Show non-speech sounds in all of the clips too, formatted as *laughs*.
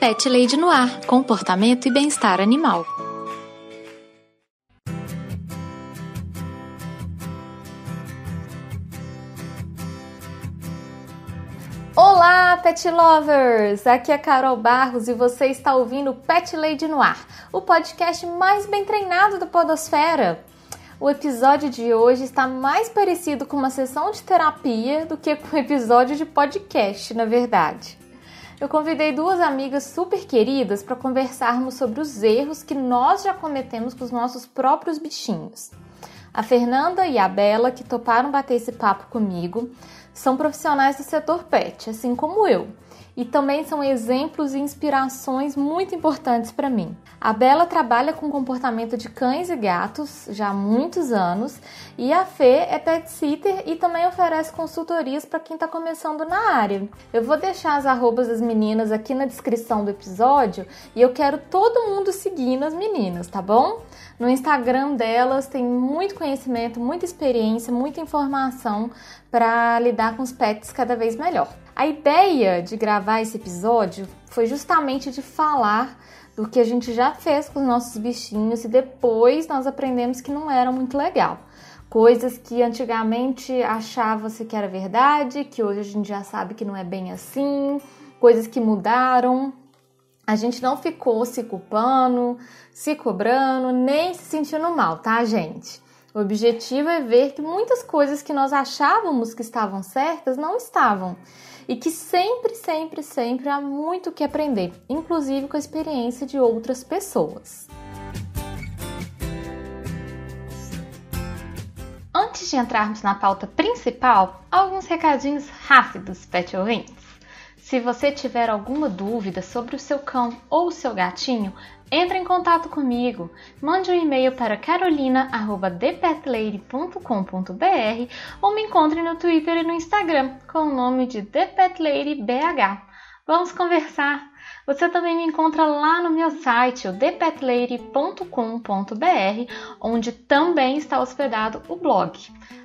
Pet Lady no Ar Comportamento e Bem-Estar Animal. Olá, pet lovers! Aqui é Carol Barros e você está ouvindo Pet Lady no Ar, o podcast mais bem treinado da Podosfera. O episódio de hoje está mais parecido com uma sessão de terapia do que com um episódio de podcast, na verdade. Eu convidei duas amigas super queridas para conversarmos sobre os erros que nós já cometemos com os nossos próprios bichinhos. A Fernanda e a Bela, que toparam bater esse papo comigo, são profissionais do setor pet, assim como eu, e também são exemplos e inspirações muito importantes para mim. A Bela trabalha com comportamento de cães e gatos já há muitos anos e a Fê é pet sitter e também oferece consultorias para quem está começando na área. Eu vou deixar as arrobas das meninas aqui na descrição do episódio e eu quero todo mundo seguindo as meninas, tá bom? No Instagram delas tem muito conhecimento, muita experiência, muita informação para lidar com os pets cada vez melhor. A ideia de gravar esse episódio foi justamente de falar do que a gente já fez com os nossos bichinhos e depois nós aprendemos que não era muito legal. Coisas que antigamente achava-se que era verdade, que hoje a gente já sabe que não é bem assim, coisas que mudaram, a gente não ficou se culpando, se cobrando, nem se sentindo mal, tá, gente? O objetivo é ver que muitas coisas que nós achávamos que estavam certas não estavam. E que sempre, sempre, sempre há muito que aprender, inclusive com a experiência de outras pessoas. Antes de entrarmos na pauta principal, alguns recadinhos rápidos, pet ouvintes. Se você tiver alguma dúvida sobre o seu cão ou o seu gatinho, entre em contato comigo. Mande um e-mail para carolina@thepetlady.com.br ou me encontre no Twitter e no Instagram com o nome de ThePetLadyBH. Vamos conversar. Você também me encontra lá no meu site, o thepetlady.com.br, onde também está hospedado o blog.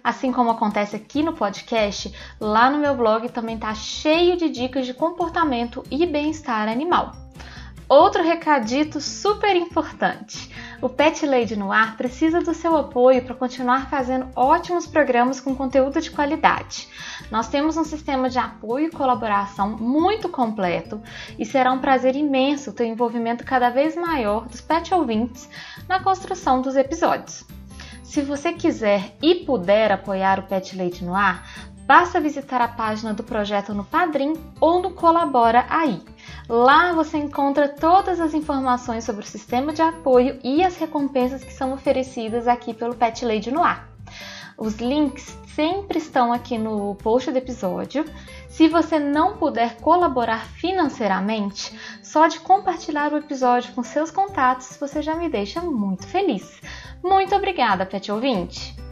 Assim como acontece aqui no podcast, lá no meu blog também está cheio de dicas de comportamento e bem-estar animal. Outro recadito super importante. O Pet Lady no Ar precisa do seu apoio para continuar fazendo ótimos programas com conteúdo de qualidade. Nós temos um sistema de apoio e colaboração muito completo e será um prazer imenso ter o um envolvimento cada vez maior dos pet ouvintes na construção dos episódios. Se você quiser e puder apoiar o Pet Lady no Ar, basta visitar a página do projeto no Padrim ou no Colabora Aí. Lá você encontra todas as informações sobre o sistema de apoio e as recompensas que são oferecidas aqui pelo Pet Lady no ar. Os links sempre estão aqui no post do episódio. Se você não puder colaborar financeiramente, só de compartilhar o episódio com seus contatos você já me deixa muito feliz. Muito obrigada, Pet Ouvinte!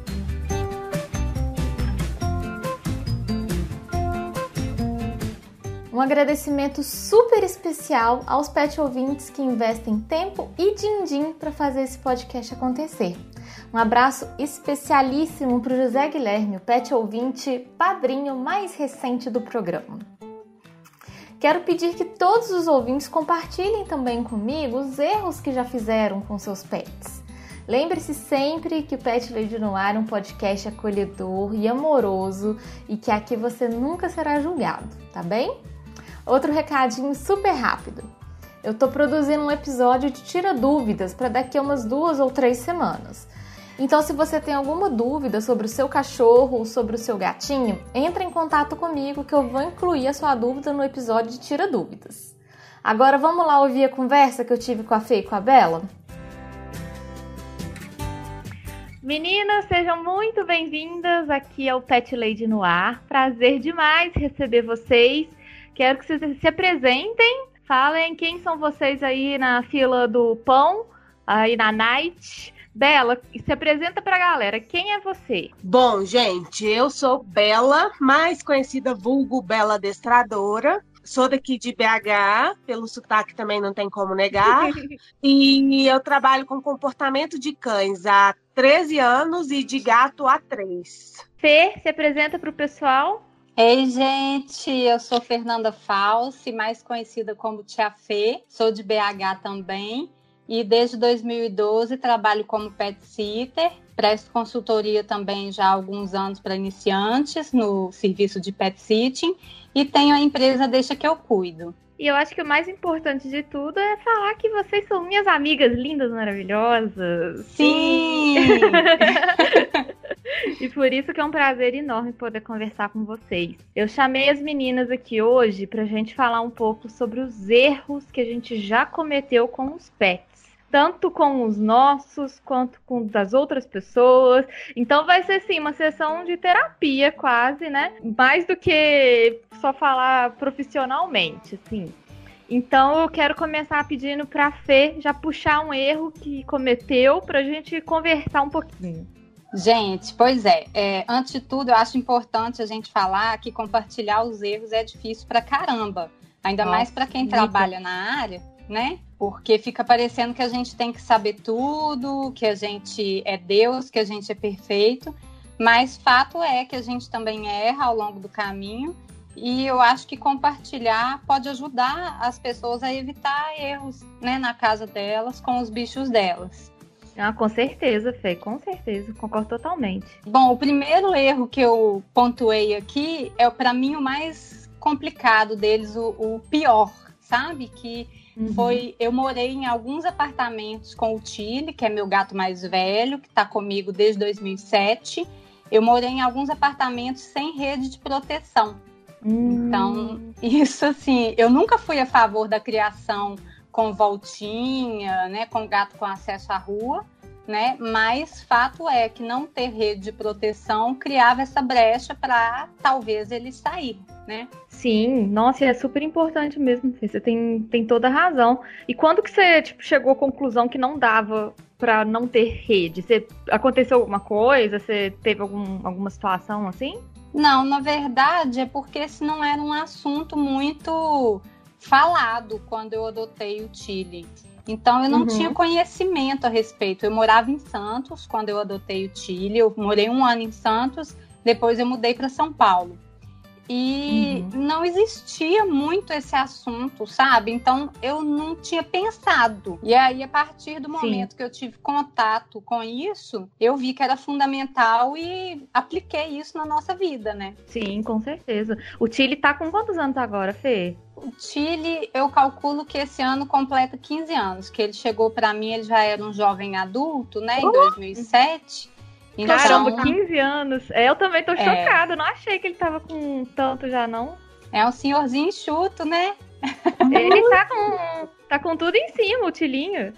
Um agradecimento super especial aos pet ouvintes que investem tempo e din-din para fazer esse podcast acontecer. Um abraço especialíssimo para o José Guilherme, o pet ouvinte padrinho mais recente do programa. Quero pedir que todos os ouvintes compartilhem também comigo os erros que já fizeram com seus pets. Lembre-se sempre que o Pet Lady no Ar é um podcast acolhedor e amoroso e que aqui você nunca será julgado, tá bem? Outro recadinho super rápido. Eu estou produzindo um episódio de Tira Dúvidas para daqui a umas duas ou três semanas. Então, se você tem alguma dúvida sobre o seu cachorro ou sobre o seu gatinho, entre em contato comigo que eu vou incluir a sua dúvida no episódio de Tira Dúvidas. Agora vamos lá ouvir a conversa que eu tive com a Fê e com a Bela? Meninas, sejam muito bem-vindas aqui ao Pet Lady no Ar. Prazer demais receber vocês. Quero que vocês se apresentem, falem quem são vocês aí na fila do pão, aí na night. Bela, se apresenta pra galera. Quem é você? Bom, gente, eu sou Bela, mais conhecida vulgo Bela Destradora. Sou daqui de BH, pelo sotaque também não tem como negar. *laughs* e eu trabalho com comportamento de cães há 13 anos e de gato há 3. Fê, se apresenta pro pessoal. Ei, gente, eu sou Fernanda Falsi, mais conhecida como Tia Fê, sou de BH também e desde 2012 trabalho como pet sitter, presto consultoria também já há alguns anos para iniciantes no serviço de pet sitting e tenho a empresa Deixa que eu cuido. E eu acho que o mais importante de tudo é falar que vocês são minhas amigas lindas, maravilhosas. Sim! *laughs* e por isso que é um prazer enorme poder conversar com vocês. Eu chamei as meninas aqui hoje para a gente falar um pouco sobre os erros que a gente já cometeu com os pets tanto com os nossos quanto com das outras pessoas. Então vai ser sim uma sessão de terapia quase, né? Mais do que só falar profissionalmente, assim. Então eu quero começar pedindo para Fê já puxar um erro que cometeu para a gente conversar um pouquinho. Gente, pois é, é, Antes de tudo, eu acho importante a gente falar que compartilhar os erros é difícil para caramba. Ainda Nossa, mais para quem trabalha na área, né? Porque fica parecendo que a gente tem que saber tudo, que a gente é Deus, que a gente é perfeito. Mas fato é que a gente também erra ao longo do caminho. E eu acho que compartilhar pode ajudar as pessoas a evitar erros né, na casa delas, com os bichos delas. Ah, com certeza, Fê, com certeza, concordo totalmente. Bom, o primeiro erro que eu pontuei aqui é, para mim, o mais complicado deles, o, o pior, sabe? Que Uhum. Foi, eu morei em alguns apartamentos com o Tilly, que é meu gato mais velho, que está comigo desde 2007. Eu morei em alguns apartamentos sem rede de proteção. Uhum. Então, isso assim, eu nunca fui a favor da criação com voltinha, né, com gato com acesso à rua, né? Mas fato é que não ter rede de proteção criava essa brecha para talvez ele sair, né? Sim, nossa, é super importante mesmo. Você tem, tem toda a razão. E quando que você tipo, chegou à conclusão que não dava para não ter rede? Você, aconteceu alguma coisa? Você teve algum, alguma situação assim? Não, na verdade é porque esse não era um assunto muito falado quando eu adotei o Chile. Então eu não uhum. tinha conhecimento a respeito. Eu morava em Santos quando eu adotei o Chile. Eu morei um ano em Santos, depois eu mudei para São Paulo. E uhum. não existia muito esse assunto, sabe? Então eu não tinha pensado. E aí, a partir do momento Sim. que eu tive contato com isso, eu vi que era fundamental e apliquei isso na nossa vida, né? Sim, com certeza. O Chile tá com quantos anos agora, Fê? O Chile, eu calculo que esse ano completa 15 anos, que ele chegou para mim, ele já era um jovem adulto, né, em 2007. Então, Caramba, 15 anos. É, eu também tô é. chocada, não achei que ele tava com tanto já, não. É um senhorzinho enxuto, né? Ele *laughs* tá com, tá com tudo em cima, o Tilinho.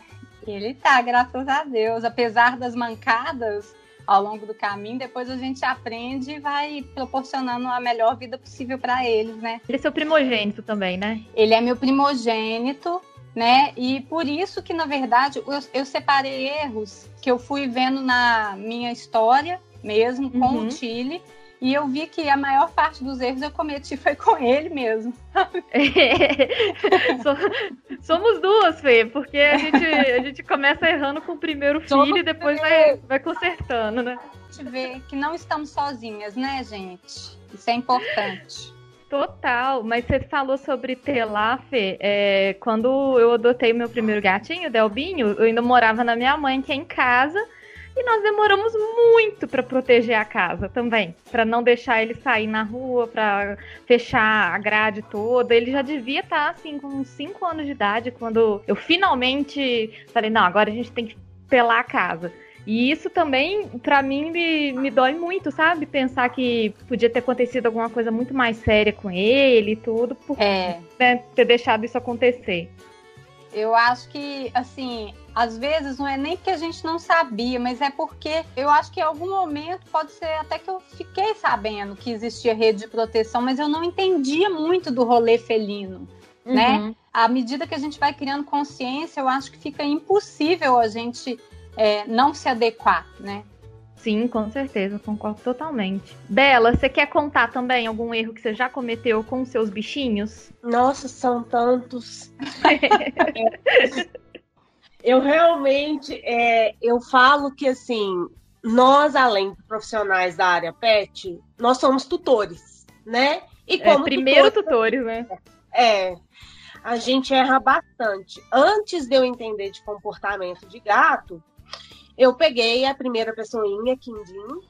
Ele tá, graças a Deus. Apesar das mancadas ao longo do caminho, depois a gente aprende e vai proporcionando a melhor vida possível para eles, né? Ele é seu primogênito também, né? Ele é meu primogênito né? E por isso que, na verdade, eu, eu separei erros que eu fui vendo na minha história mesmo com uhum. o Chile. E eu vi que a maior parte dos erros eu cometi *laughs* foi com ele mesmo. *laughs* Somos duas, Fê, porque a gente, a gente começa errando com o primeiro filho Somos e depois vai, vai consertando, né? A gente vê que não estamos sozinhas, né, gente? Isso é importante. Total, mas você falou sobre Fê, é, quando eu adotei meu primeiro gatinho, Delbinho, eu ainda morava na minha mãe, que é em casa, e nós demoramos muito para proteger a casa também, para não deixar ele sair na rua, para fechar a grade toda. Ele já devia estar tá, assim com uns 5 anos de idade quando eu finalmente falei: "Não, agora a gente tem que pelar a casa". E isso também, para mim, me, me dói muito, sabe? Pensar que podia ter acontecido alguma coisa muito mais séria com ele e tudo, por é. né, ter deixado isso acontecer. Eu acho que, assim, às vezes não é nem porque a gente não sabia, mas é porque eu acho que em algum momento pode ser até que eu fiquei sabendo que existia rede de proteção, mas eu não entendia muito do rolê felino, né? uhum. né? À medida que a gente vai criando consciência, eu acho que fica impossível a gente é, não se adequar, né? Sim, com certeza, concordo totalmente. Bela, você quer contar também algum erro que você já cometeu com seus bichinhos? Nossa, são tantos. *laughs* eu realmente, é, eu falo que assim, nós além de profissionais da área pet, nós somos tutores. né? E como é, primeiro tutores, né? É, a gente erra bastante. Antes de eu entender de comportamento de gato, eu peguei a primeira pessoinha, Quindim,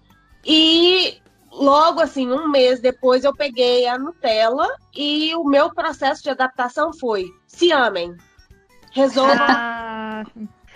e logo assim, um mês depois, eu peguei a Nutella e o meu processo de adaptação foi: se amem, resolvam. Ah,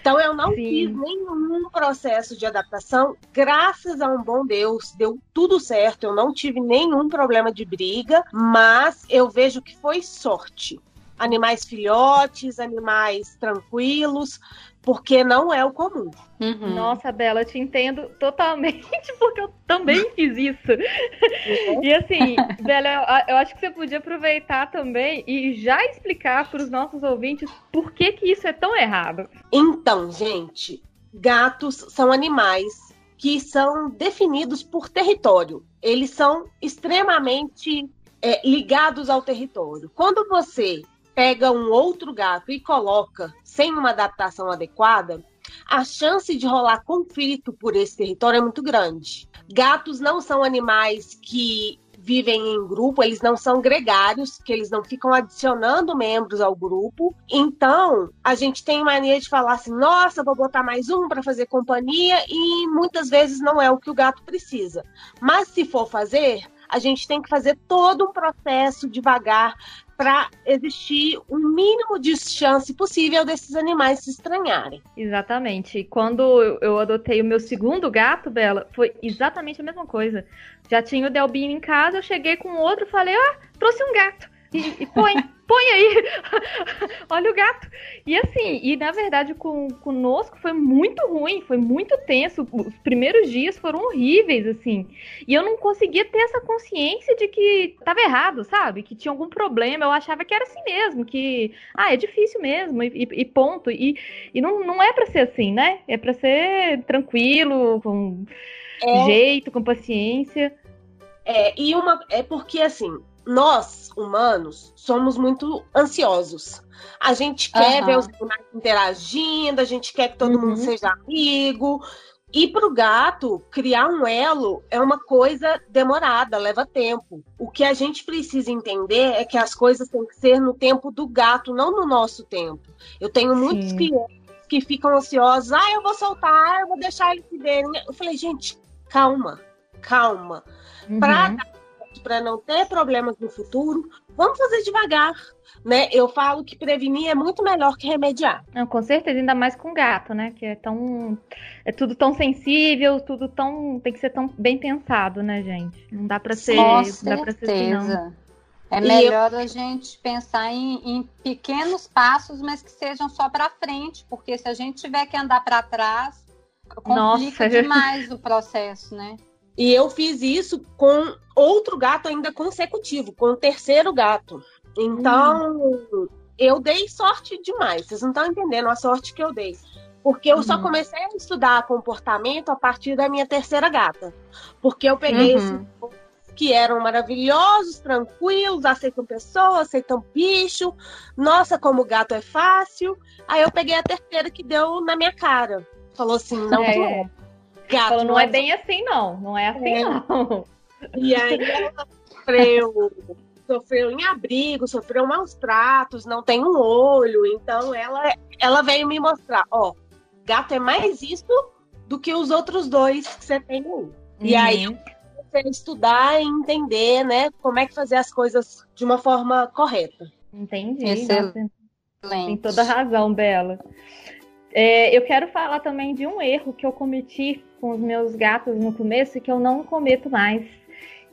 então eu não sim. fiz nenhum processo de adaptação, graças a um bom Deus, deu tudo certo, eu não tive nenhum problema de briga, mas eu vejo que foi sorte animais filhotes, animais tranquilos, porque não é o comum. Uhum. Nossa, Bela, eu te entendo totalmente, *laughs* porque eu também fiz isso. Uhum. E assim, Bela, eu, eu, acho que você podia aproveitar também e já explicar para os nossos ouvintes por que, que isso é tão errado. Então, gente, gatos são animais que são definidos por território. Eles são extremamente é, ligados ao território. Quando você pega um outro gato e coloca sem uma adaptação adequada, a chance de rolar conflito por esse território é muito grande. Gatos não são animais que vivem em grupo, eles não são gregários, que eles não ficam adicionando membros ao grupo. Então, a gente tem mania de falar assim: nossa, vou botar mais um para fazer companhia, e muitas vezes não é o que o gato precisa. Mas se for fazer, a gente tem que fazer todo um processo devagar, para existir o um mínimo de chance possível desses animais se estranharem. Exatamente. Quando eu adotei o meu segundo gato, Bela, foi exatamente a mesma coisa. Já tinha o Delbinho em casa, eu cheguei com outro e falei, ah, trouxe um gato. E, e põe, põe aí, *laughs* olha o gato. E assim, e na verdade com, conosco foi muito ruim, foi muito tenso. Os primeiros dias foram horríveis, assim. E eu não conseguia ter essa consciência de que tava errado, sabe? Que tinha algum problema. Eu achava que era assim mesmo, que, ah, é difícil mesmo, e, e ponto. E, e não, não é para ser assim, né? É para ser tranquilo, com é... jeito, com paciência. É, e uma. É porque assim, nós, humanos, somos muito ansiosos. A gente quer uhum. ver os animais interagindo, a gente quer que todo uhum. mundo seja amigo. E para o gato, criar um elo é uma coisa demorada, leva tempo. O que a gente precisa entender é que as coisas têm que ser no tempo do gato, não no nosso tempo. Eu tenho Sim. muitos clientes que ficam ansiosos. Ah, eu vou soltar, eu vou deixar eles se verem. Eu falei, gente, calma, calma. Uhum. Para para não ter problemas no futuro, vamos fazer devagar, né? Eu falo que prevenir é muito melhor que remediar. Não, com certeza, ainda mais com gato, né? Que é tão é tudo tão sensível, tudo tão tem que ser tão bem pensado, né, gente? Não dá para ser, com certeza. dá para ser assim, não. É melhor eu... a gente pensar em, em, pequenos passos, mas que sejam só para frente, porque se a gente tiver que andar para trás, complica Nossa. demais o processo, né? E eu fiz isso com outro gato ainda consecutivo, com o terceiro gato. Então, hum. eu dei sorte demais. Vocês não estão entendendo a sorte que eu dei. Porque eu uhum. só comecei a estudar comportamento a partir da minha terceira gata. Porque eu peguei uhum. esses que eram maravilhosos, tranquilos, aceitam pessoas, aceitam bicho. Nossa, como gato é fácil. Aí eu peguei a terceira que deu na minha cara. Falou assim, não é. Gato, Falou, não é bem assim, não. Não é assim, é. não. E aí ela sofreu, sofreu em abrigo, sofreu maus tratos, não tem um olho. Então ela, ela veio me mostrar, ó, gato é mais isso do que os outros dois que você tem aí. Uhum. E aí eu comecei a estudar e entender, né, como é que fazer as coisas de uma forma correta. Entendi. Excelente. Tem toda razão, Bela. É, eu quero falar também de um erro que eu cometi com os meus gatos no começo que eu não cometo mais,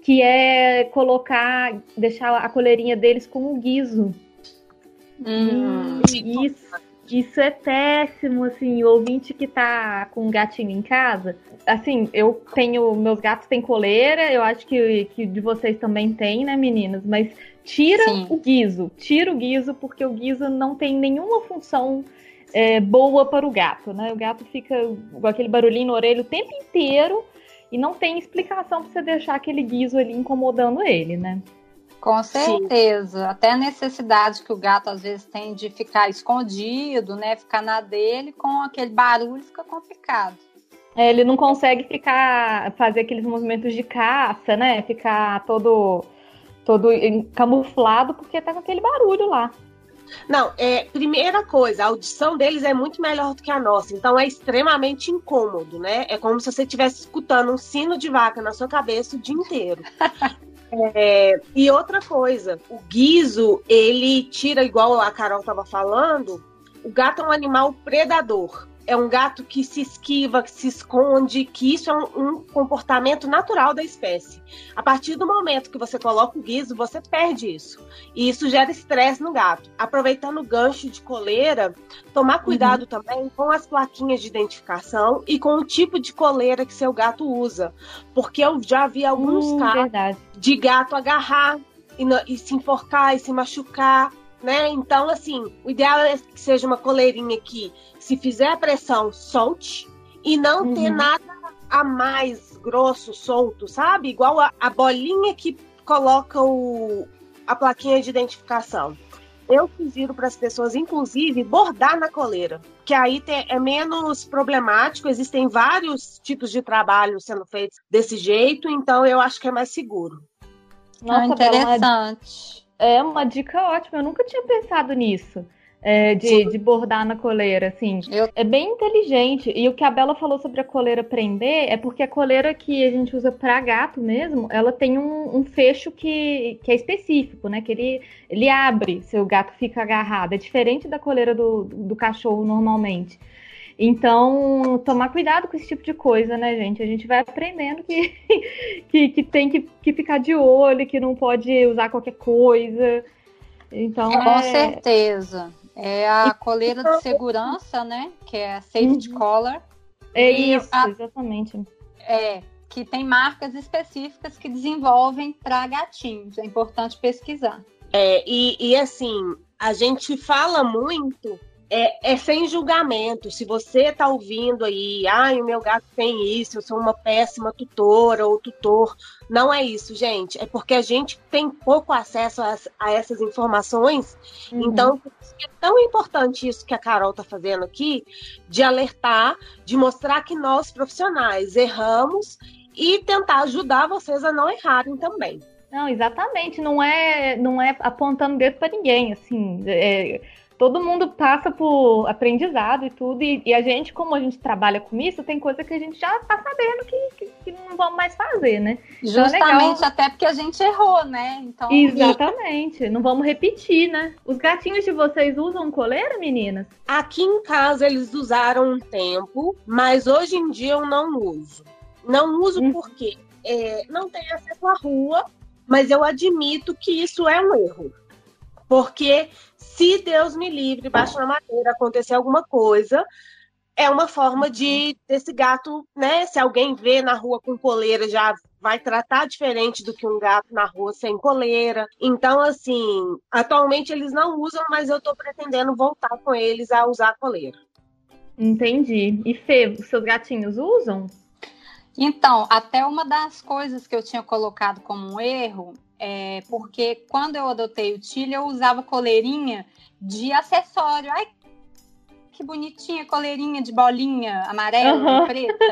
que é colocar, deixar a coleirinha deles com um guiso. Hum, isso, isso é péssimo, assim, o ouvinte que tá com um gatinho em casa, assim, eu tenho, meus gatos têm coleira, eu acho que, que de vocês também tem, né, meninas, mas tira Sim. o guiso, tira o guiso, porque o guiso não tem nenhuma função é, boa para o gato, né? O gato fica com aquele barulhinho na orelha o tempo inteiro e não tem explicação para você deixar aquele guiso ali incomodando ele, né? Com certeza. Sim. Até a necessidade que o gato às vezes tem de ficar escondido, né? Ficar na dele, com aquele barulho fica complicado. É, ele não consegue ficar, fazer aqueles movimentos de caça, né? Ficar todo todo camuflado porque tá com aquele barulho lá. Não, é, primeira coisa, a audição deles é muito melhor do que a nossa, então é extremamente incômodo, né? É como se você estivesse escutando um sino de vaca na sua cabeça o dia inteiro. *laughs* é, e outra coisa, o guiso, ele tira, igual a Carol estava falando, o gato é um animal predador é um gato que se esquiva, que se esconde, que isso é um, um, comportamento natural da espécie. A partir do momento que você coloca o guiso, você perde isso. E isso gera estresse no gato. Aproveitando o gancho de coleira, tomar cuidado uhum. também com as plaquinhas de identificação e com o tipo de coleira que seu gato usa. Porque eu já vi alguns hum, casos verdade. de gato agarrar e, e se enforcar e se machucar. Né? Então, assim, o ideal é que seja uma coleirinha que se fizer a pressão, solte e não uhum. ter nada a mais grosso, solto, sabe? Igual a, a bolinha que coloca o, a plaquinha de identificação. Eu sugiro para as pessoas, inclusive, bordar na coleira, que aí tem, é menos problemático. Existem vários tipos de trabalho sendo feitos desse jeito, então eu acho que é mais seguro. Nossa, ah, interessante. É uma dica ótima. Eu nunca tinha pensado nisso é, de, de, bordar na coleira, assim. Eu... É bem inteligente. E o que a Bela falou sobre a coleira prender é porque a coleira que a gente usa para gato mesmo, ela tem um, um, fecho que, que é específico, né? Que ele, ele abre se o gato fica agarrado. É diferente da coleira do, do cachorro normalmente. Então, tomar cuidado com esse tipo de coisa, né, gente? A gente vai aprendendo que, *laughs* que, que tem que, que ficar de olho, que não pode usar qualquer coisa. Então, Com é... certeza. É a coleira de segurança, né? Que é a safety uhum. collar. É isso, a... exatamente. É, que tem marcas específicas que desenvolvem para gatinhos. É importante pesquisar. É, e, e assim, a gente fala muito é, é, sem julgamento. Se você está ouvindo aí, ai, ah, o meu gato tem isso, eu sou uma péssima tutora ou tutor. Não é isso, gente. É porque a gente tem pouco acesso a, a essas informações. Uhum. Então, é tão importante isso que a Carol está fazendo aqui, de alertar, de mostrar que nós, profissionais, erramos e tentar ajudar vocês a não errarem também. Não, exatamente. Não é, não é apontando dedo para ninguém, assim. É todo mundo passa por aprendizado e tudo, e, e, a gente, como a gente trabalha com isso, tem coisa que a gente já tá sabendo que, que, que não vamos mais fazer, né? Então, é Justamente, é até porque a gente errou, né? Então... Exatamente, não vamos repetir, né? Os gatinhos de vocês usam coleira, meninas? Aqui em casa eles usaram um tempo, mas hoje em dia eu não uso. Não uso hum. porque é, não tenho acesso à rua, mas eu admito que isso é um erro. Porque se Deus me livre, baixo na madeira, acontecer alguma coisa, é uma forma de desse gato, né? Se alguém vê na rua com coleira, já vai tratar diferente do que um gato na rua sem coleira. Então, assim, atualmente eles não usam, mas eu tô pretendendo voltar com eles a usar coleira. Entendi. E Fê, os seus gatinhos usam? Então, até uma das coisas que eu tinha colocado como um erro é, porque quando eu adotei o Tilly, eu usava coleirinha de acessório. Ai, que bonitinha, coleirinha de bolinha amarela uhum. e preta.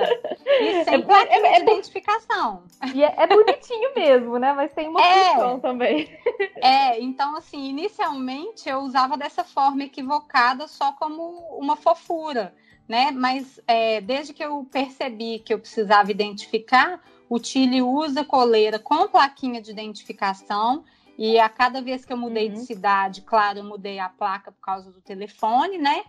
E *laughs* sem é, é, é, identificação. E é, é, bonitinho mesmo, né? Mas tem uma é. função também. É, então assim, inicialmente eu usava dessa forma equivocada só como uma fofura, né? Mas é, desde que eu percebi que eu precisava identificar, o Chile usa coleira com plaquinha de identificação. E a cada vez que eu mudei uhum. de cidade, claro, eu mudei a placa por causa do telefone, né?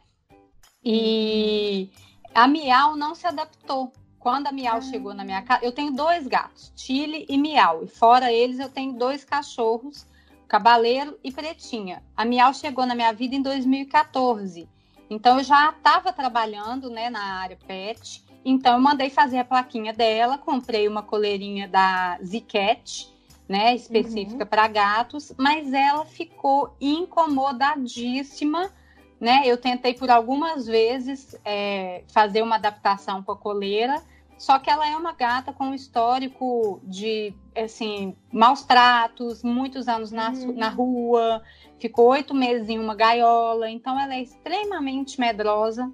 E uhum. a Miau não se adaptou. Quando a Miau uhum. chegou na minha casa, eu tenho dois gatos, Chile e Miau. E fora eles, eu tenho dois cachorros, Cabaleiro e Pretinha. A Miau chegou na minha vida em 2014. Então eu já estava trabalhando, né, na área pet então eu mandei fazer a plaquinha dela, comprei uma coleirinha da Zicat, né, específica uhum. para gatos, mas ela ficou incomodadíssima, né? Eu tentei por algumas vezes é, fazer uma adaptação com a coleira, só que ela é uma gata com histórico de assim maus tratos, muitos anos na, uhum. na rua, ficou oito meses em uma gaiola, então ela é extremamente medrosa,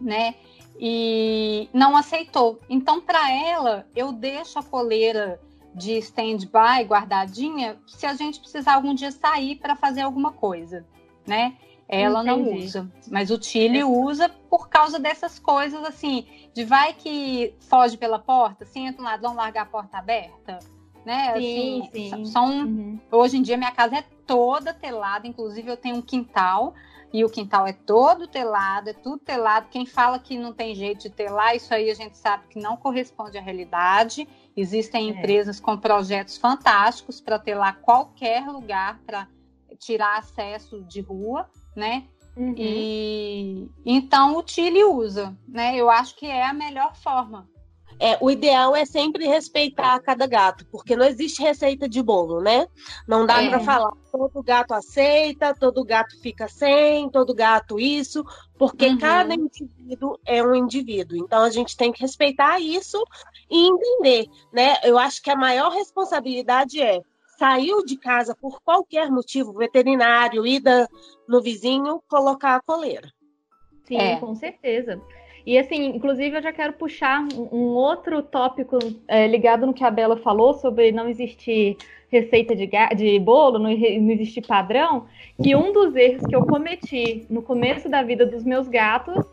né? E não aceitou. Então, para ela, eu deixo a coleira de stand-by, guardadinha, se a gente precisar algum dia sair para fazer alguma coisa, né? Ela Entendi. não usa, mas o Tilly é. usa por causa dessas coisas assim, de vai que foge pela porta, entra um ladrão, largar a porta aberta, né? Sim, assim, sim. São, uhum. Hoje em dia minha casa é toda telada, inclusive eu tenho um quintal e o quintal é todo telado, é tudo telado. Quem fala que não tem jeito de telar, isso aí a gente sabe que não corresponde à realidade. Existem é. empresas com projetos fantásticos para telar qualquer lugar para tirar acesso de rua, né? Uhum. E então o Chile usa, né? Eu acho que é a melhor forma é, o ideal é sempre respeitar cada gato, porque não existe receita de bolo, né? Não dá é. para falar todo gato aceita, todo gato fica sem, todo gato isso, porque uhum. cada indivíduo é um indivíduo. Então a gente tem que respeitar isso e entender, né? Eu acho que a maior responsabilidade é saiu de casa por qualquer motivo, veterinário, ida no vizinho, colocar a coleira. Sim, é. com certeza. E assim, inclusive eu já quero puxar um, outro tópico é, ligado no que a Bela falou sobre não existir receita de, de bolo, não, não existir padrão, que um dos erros que eu cometi no começo da vida dos meus gatos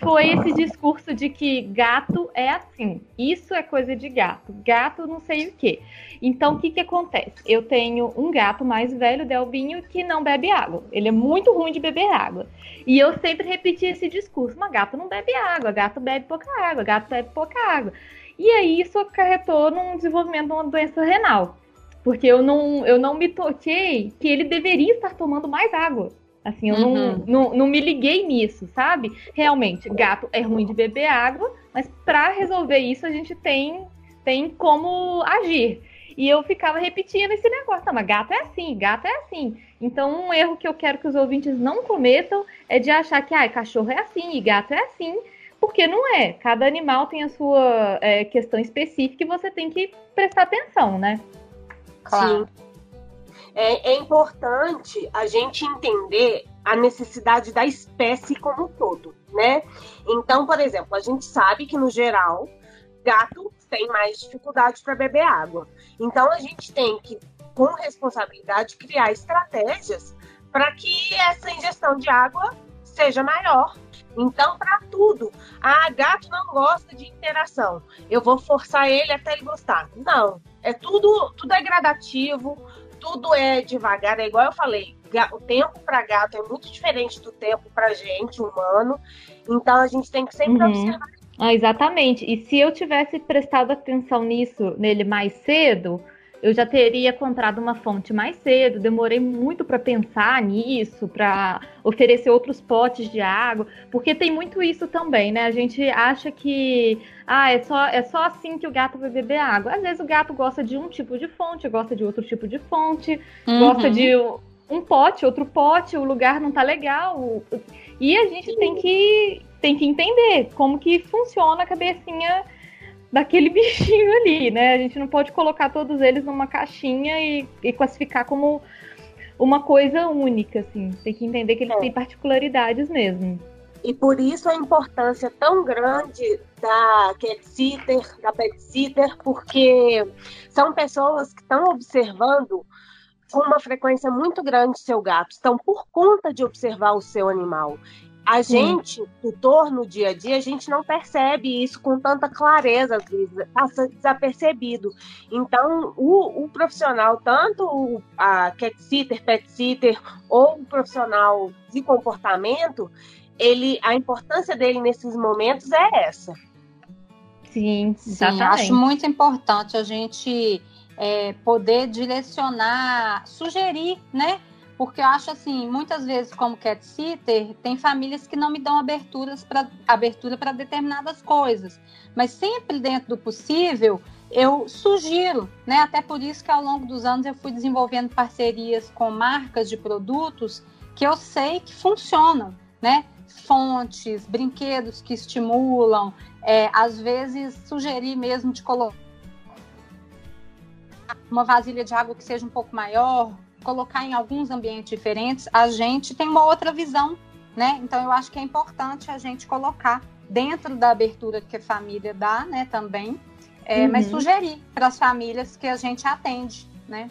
foi esse discurso de que gato é assim, isso é coisa de gato, gato não sei o que. Então, o que, que acontece? Eu tenho um gato mais velho, Delbinho, que não bebe água. Ele é muito ruim de beber água. E eu sempre repeti esse discurso: mas gato não bebe água, gato bebe pouca água, gato bebe pouca água. E aí isso acarretou num desenvolvimento de uma doença renal. Porque eu não, eu não me toquei que ele deveria estar tomando mais água. Assim, eu uhum. não, não, não me liguei nisso, sabe? Realmente, gato é ruim de beber água, mas para resolver isso a gente tem, tem como agir. E eu ficava repetindo esse negócio, tá, mas gato é assim, gato é assim. Então, um erro que eu quero que os ouvintes não cometam é de achar que ah, cachorro é assim e gato é assim, porque não é. Cada animal tem a sua é, questão específica e você tem que prestar atenção, né? Claro. Sim. É, é importante a gente entender a necessidade da espécie como um todo, né? Então, por exemplo, a gente sabe que no geral gato tem mais dificuldade para beber água. Então a gente tem que, com responsabilidade, criar estratégias para que essa ingestão de água seja maior. Então, para tudo, ah, gato não gosta de interação. Eu vou forçar ele até ele gostar. Não, é tudo, tudo é gradativo, tudo é devagar. É igual eu falei, o tempo para gato é muito diferente do tempo para gente humano. Então a gente tem que sempre uhum. observar ah, exatamente. E se eu tivesse prestado atenção nisso nele mais cedo, eu já teria comprado uma fonte mais cedo. Demorei muito para pensar nisso, para oferecer outros potes de água, porque tem muito isso também, né? A gente acha que ah, é só é só assim que o gato vai beber água. Às vezes o gato gosta de um tipo de fonte, gosta de outro tipo de fonte, uhum. gosta de um pote, outro pote, o lugar não tá legal. E a gente tem que tem que entender como que funciona a cabecinha daquele *laughs* bichinho ali, né? A gente não pode colocar todos eles numa caixinha e, e classificar como uma coisa única, assim. Tem que entender que eles é. têm particularidades mesmo. E por isso a importância tão grande da cat sitter, da pet sitter, porque são pessoas que estão observando com uma frequência muito grande seu gato, estão por conta de observar o seu animal. A gente, tutor no dia a dia, a gente não percebe isso com tanta clareza, às vezes, passa desapercebido. Então, o, o profissional, tanto o, a cat sitter, pet sitter, ou o profissional de comportamento, ele, a importância dele nesses momentos é essa. Sim, Sim acho muito importante a gente é, poder direcionar, sugerir, né? Porque eu acho assim, muitas vezes, como cat sitter, tem famílias que não me dão aberturas pra, abertura para determinadas coisas. Mas sempre dentro do possível, eu sugiro, né? Até por isso que ao longo dos anos eu fui desenvolvendo parcerias com marcas de produtos que eu sei que funcionam, né? Fontes, brinquedos que estimulam, é, às vezes sugerir mesmo de colocar uma vasilha de água que seja um pouco maior, colocar em alguns ambientes diferentes, a gente tem uma outra visão, né? Então eu acho que é importante a gente colocar dentro da abertura que a família dá, né, também, é, uhum. mas sugerir para as famílias que a gente atende, né?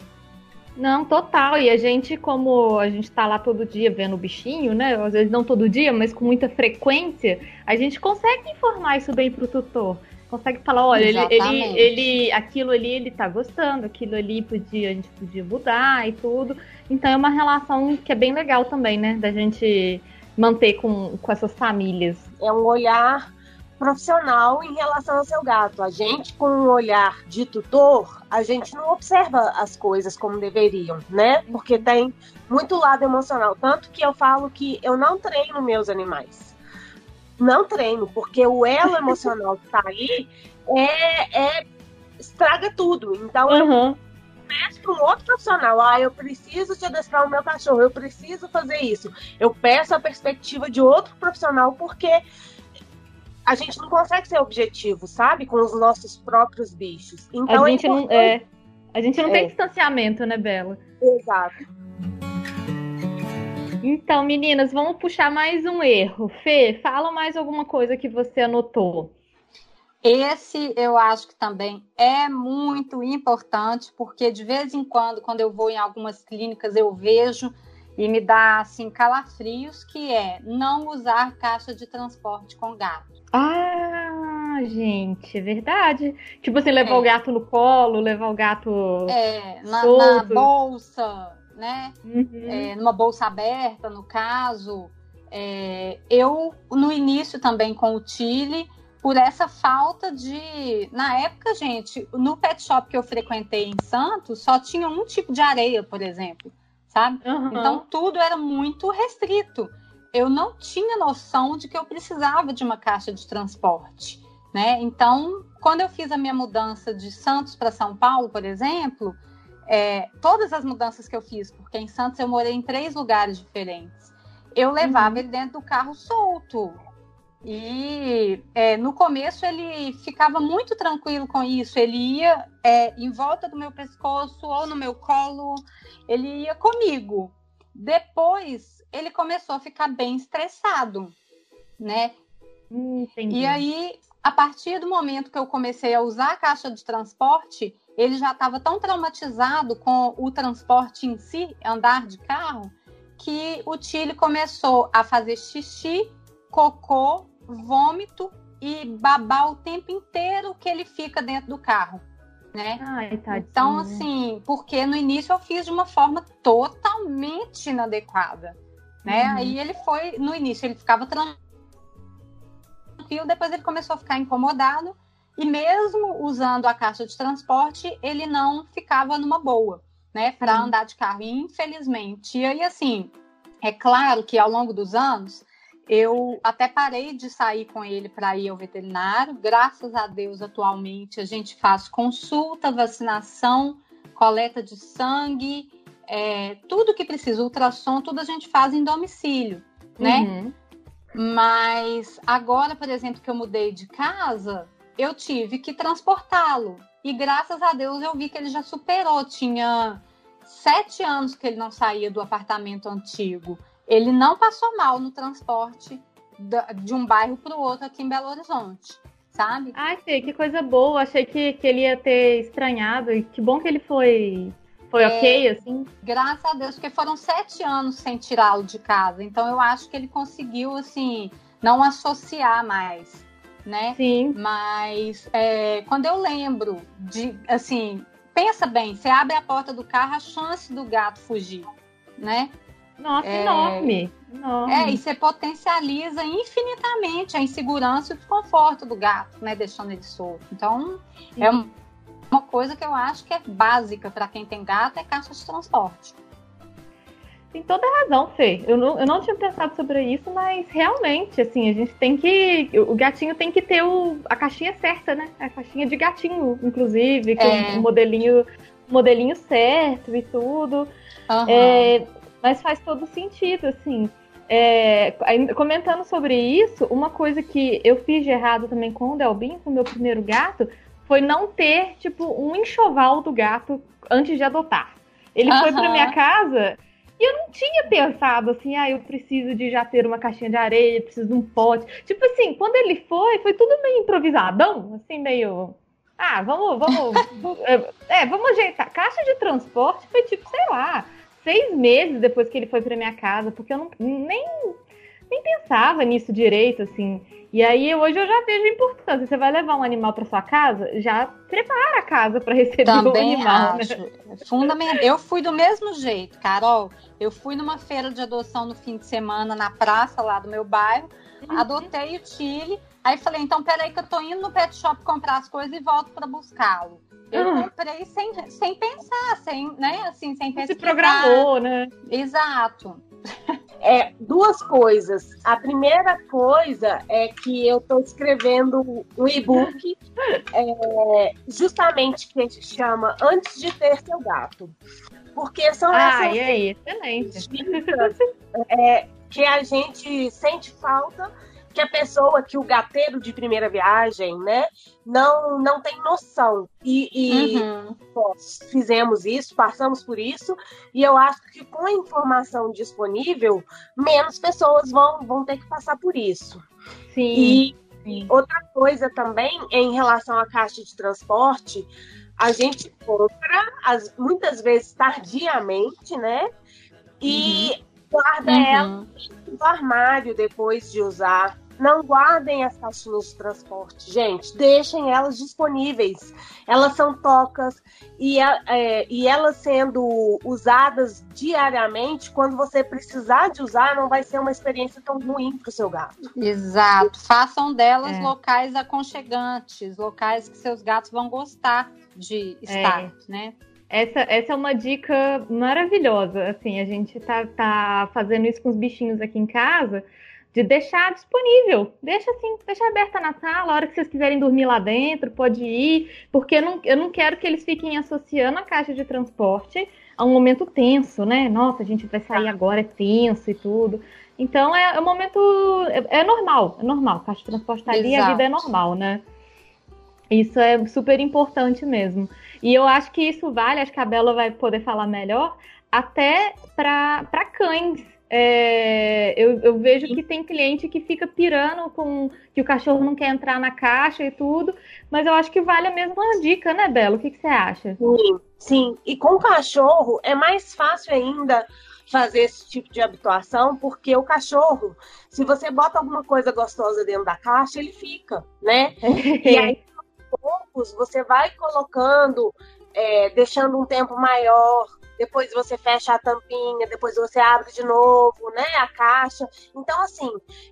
Não, total. E a gente, como a gente tá lá todo dia vendo o bichinho, né? Às vezes não todo dia, mas com muita frequência, a gente consegue informar isso bem pro tutor. Consegue falar, olha, ele, ele, ele, aquilo ali ele tá gostando, aquilo ali podia, a gente podia mudar e tudo. Então é uma relação que é bem legal também, né? Da gente manter com, com essas famílias. É um olhar profissional em relação ao seu gato. A gente, com um olhar de tutor, a gente não observa as coisas como deveriam, né? Porque tem muito lado emocional. Tanto que eu falo que eu não treino meus animais. Não treino, porque o elo emocional que tá ali é, é estraga tudo. Então uhum. eu peço para um outro profissional, ah, eu preciso te adestrar o meu cachorro, eu preciso fazer isso. Eu peço a perspectiva de outro profissional, porque a gente não consegue ser objetivo, sabe? Com os nossos próprios bichos. Então a gente é não, é, a gente não é. tem distanciamento, né, Bela? Exato. Então, meninas, vamos puxar mais um erro. Fê, fala mais alguma coisa que você anotou. Esse eu acho que também é muito importante, porque de vez em quando, quando eu vou em algumas clínicas, eu vejo e me dá assim calafrios, que é não usar caixa de transporte com gato. Ah, gente, é verdade. Tipo assim, levar é. o gato no colo, levar o gato. É, na, na bolsa, né? Uhum. É, numa bolsa aberta, no caso. É, eu, no início também com o Chile, por essa falta de. Na época, gente, no pet shop que eu frequentei em Santos, só tinha um tipo de areia, por exemplo, sabe? Uhum. Então tudo era muito restrito eu não tinha noção de que eu precisava de uma caixa de transporte, né? Então, quando eu fiz a minha mudança de Santos para São Paulo, por exemplo, é, todas as mudanças que eu fiz, porque em Santos eu morei em três lugares diferentes, eu levava uhum. ele dentro do carro solto. E é, no começo ele ficava muito tranquilo com isso. Ele ia é, em volta do meu pescoço ou no meu colo, ele ia comigo. Depois ele começou a ficar bem estressado, né? Entendi. E aí, a partir do momento que eu comecei a usar a caixa de transporte, ele já estava tão traumatizado com o transporte em si, andar de carro, que o Tilly começou a fazer xixi, cocô, vômito e babar o tempo inteiro que ele fica dentro do carro né? Ai, então, assim, porque no início eu fiz de uma forma totalmente inadequada né? Uhum. Aí ele foi, no início ele ficava tranquilo, depois ele começou a ficar incomodado e mesmo usando a caixa de transporte, ele não ficava numa boa, né, para uhum. andar de carro, infelizmente. E aí assim, é claro que ao longo dos anos eu até parei de sair com ele para ir ao veterinário. Graças a Deus, atualmente a gente faz consulta, vacinação, coleta de sangue é, tudo que precisa, ultrassom, tudo a gente faz em domicílio, né? Uhum. Mas agora, por exemplo, que eu mudei de casa, eu tive que transportá-lo. E graças a Deus eu vi que ele já superou. Tinha sete anos que ele não saía do apartamento antigo. Ele não passou mal no transporte de um bairro para o outro aqui em Belo Horizonte, sabe? Ai, Fê, que coisa boa. Achei que, que ele ia ter estranhado. E que bom que ele foi foi é, ok, assim? Graças a Deus, porque foram sete anos sem tirá-lo de casa. Então eu acho que ele conseguiu, assim, não associar mais, né? Sim. Mas é, quando eu lembro de, assim, pensa bem, você abre a porta do carro, a chance do gato fugir, né? Nossa, é, enorme. enorme. É, e você potencializa infinitamente a insegurança e o desconforto do gato, né? Deixando ele solto. Então, Sim. é um uma coisa que eu acho que é básica para quem tem gato é caixa de transporte. Tem toda razão, Fê. Eu não, eu não tinha pensado sobre isso, mas realmente, assim, a gente tem que. O gatinho tem que ter o, a caixinha certa, né? A caixinha de gatinho, inclusive, com é. o modelinho, modelinho certo e tudo. Uhum. É, mas faz todo sentido, assim. É, comentando sobre isso, uma coisa que eu fiz de errado também com o Delbin, com o meu primeiro gato, foi não ter, tipo, um enxoval do gato antes de adotar. Ele uhum. foi pra minha casa e eu não tinha pensado assim, ah, eu preciso de já ter uma caixinha de areia, preciso de um pote. Tipo assim, quando ele foi, foi tudo meio improvisadão, assim, meio. Ah, vamos, vamos. *laughs* é, vamos ajeitar. Caixa de transporte foi tipo, sei lá, seis meses depois que ele foi para minha casa, porque eu não, nem, nem pensava nisso direito, assim. E aí hoje eu já vejo a importância. Você vai levar um animal para sua casa, já prepara a casa para receber Também o animal. Acho. Né? Fundamental. Eu fui do mesmo jeito, Carol. Eu fui numa feira de adoção no fim de semana na praça lá do meu bairro, uhum. adotei o Chile. Aí falei, então peraí que eu tô indo no pet shop comprar as coisas e volto para buscá-lo. Eu uhum. comprei sem, sem pensar, sem, né, assim, sem pesquisar. Se programou, né? Exato. É, duas coisas. A primeira coisa é que eu estou escrevendo um e-book é, justamente que a gente chama Antes de Ter Seu Gato. Porque são ah, essas e aí, excelente. É, que a gente sente falta que a pessoa, que o gateiro de primeira viagem, né, não, não tem noção. E, e uhum. nós fizemos isso, passamos por isso, e eu acho que com a informação disponível, menos pessoas vão, vão ter que passar por isso. Sim. E Sim. outra coisa também, em relação à caixa de transporte, a gente compra, as, muitas vezes tardiamente, né? E uhum. guarda uhum. ela no armário depois de usar. Não guardem as caixinhas de transporte, gente. Deixem elas disponíveis. Elas são tocas e, é, e elas sendo usadas diariamente, quando você precisar de usar, não vai ser uma experiência tão ruim para o seu gato. Exato. Façam delas é. locais aconchegantes, locais que seus gatos vão gostar de estar, é. né? Essa, essa é uma dica maravilhosa. Assim, a gente tá, tá fazendo isso com os bichinhos aqui em casa de deixar disponível. Deixa assim, deixa aberta na sala, a hora que vocês quiserem dormir lá dentro, pode ir, porque eu não, eu não quero que eles fiquem associando a caixa de transporte a um momento tenso, né? Nossa, a gente vai sair tá. agora, é tenso e tudo. Então é, é um momento. É, é, normal, é normal. Caixa de transporte tá ali, a vida é normal, né? Isso é super importante mesmo. E eu acho que isso vale, acho que a Bela vai poder falar melhor, até para cães é, eu, eu, vejo que tem cliente que fica pirando com que o cachorro não quer entrar na caixa e tudo, mas eu acho que vale a mesma dica, né, Belo? O que, que você acha? Sim, sim. E com o cachorro é mais fácil ainda fazer esse tipo de habituação, porque o cachorro, se você bota alguma coisa gostosa dentro da caixa, ele fica, né? *laughs* e aí, aos poucos, você vai colocando, é, deixando um tempo maior, depois você fecha a tampinha, depois você abre de novo, né, a caixa. Então, assim,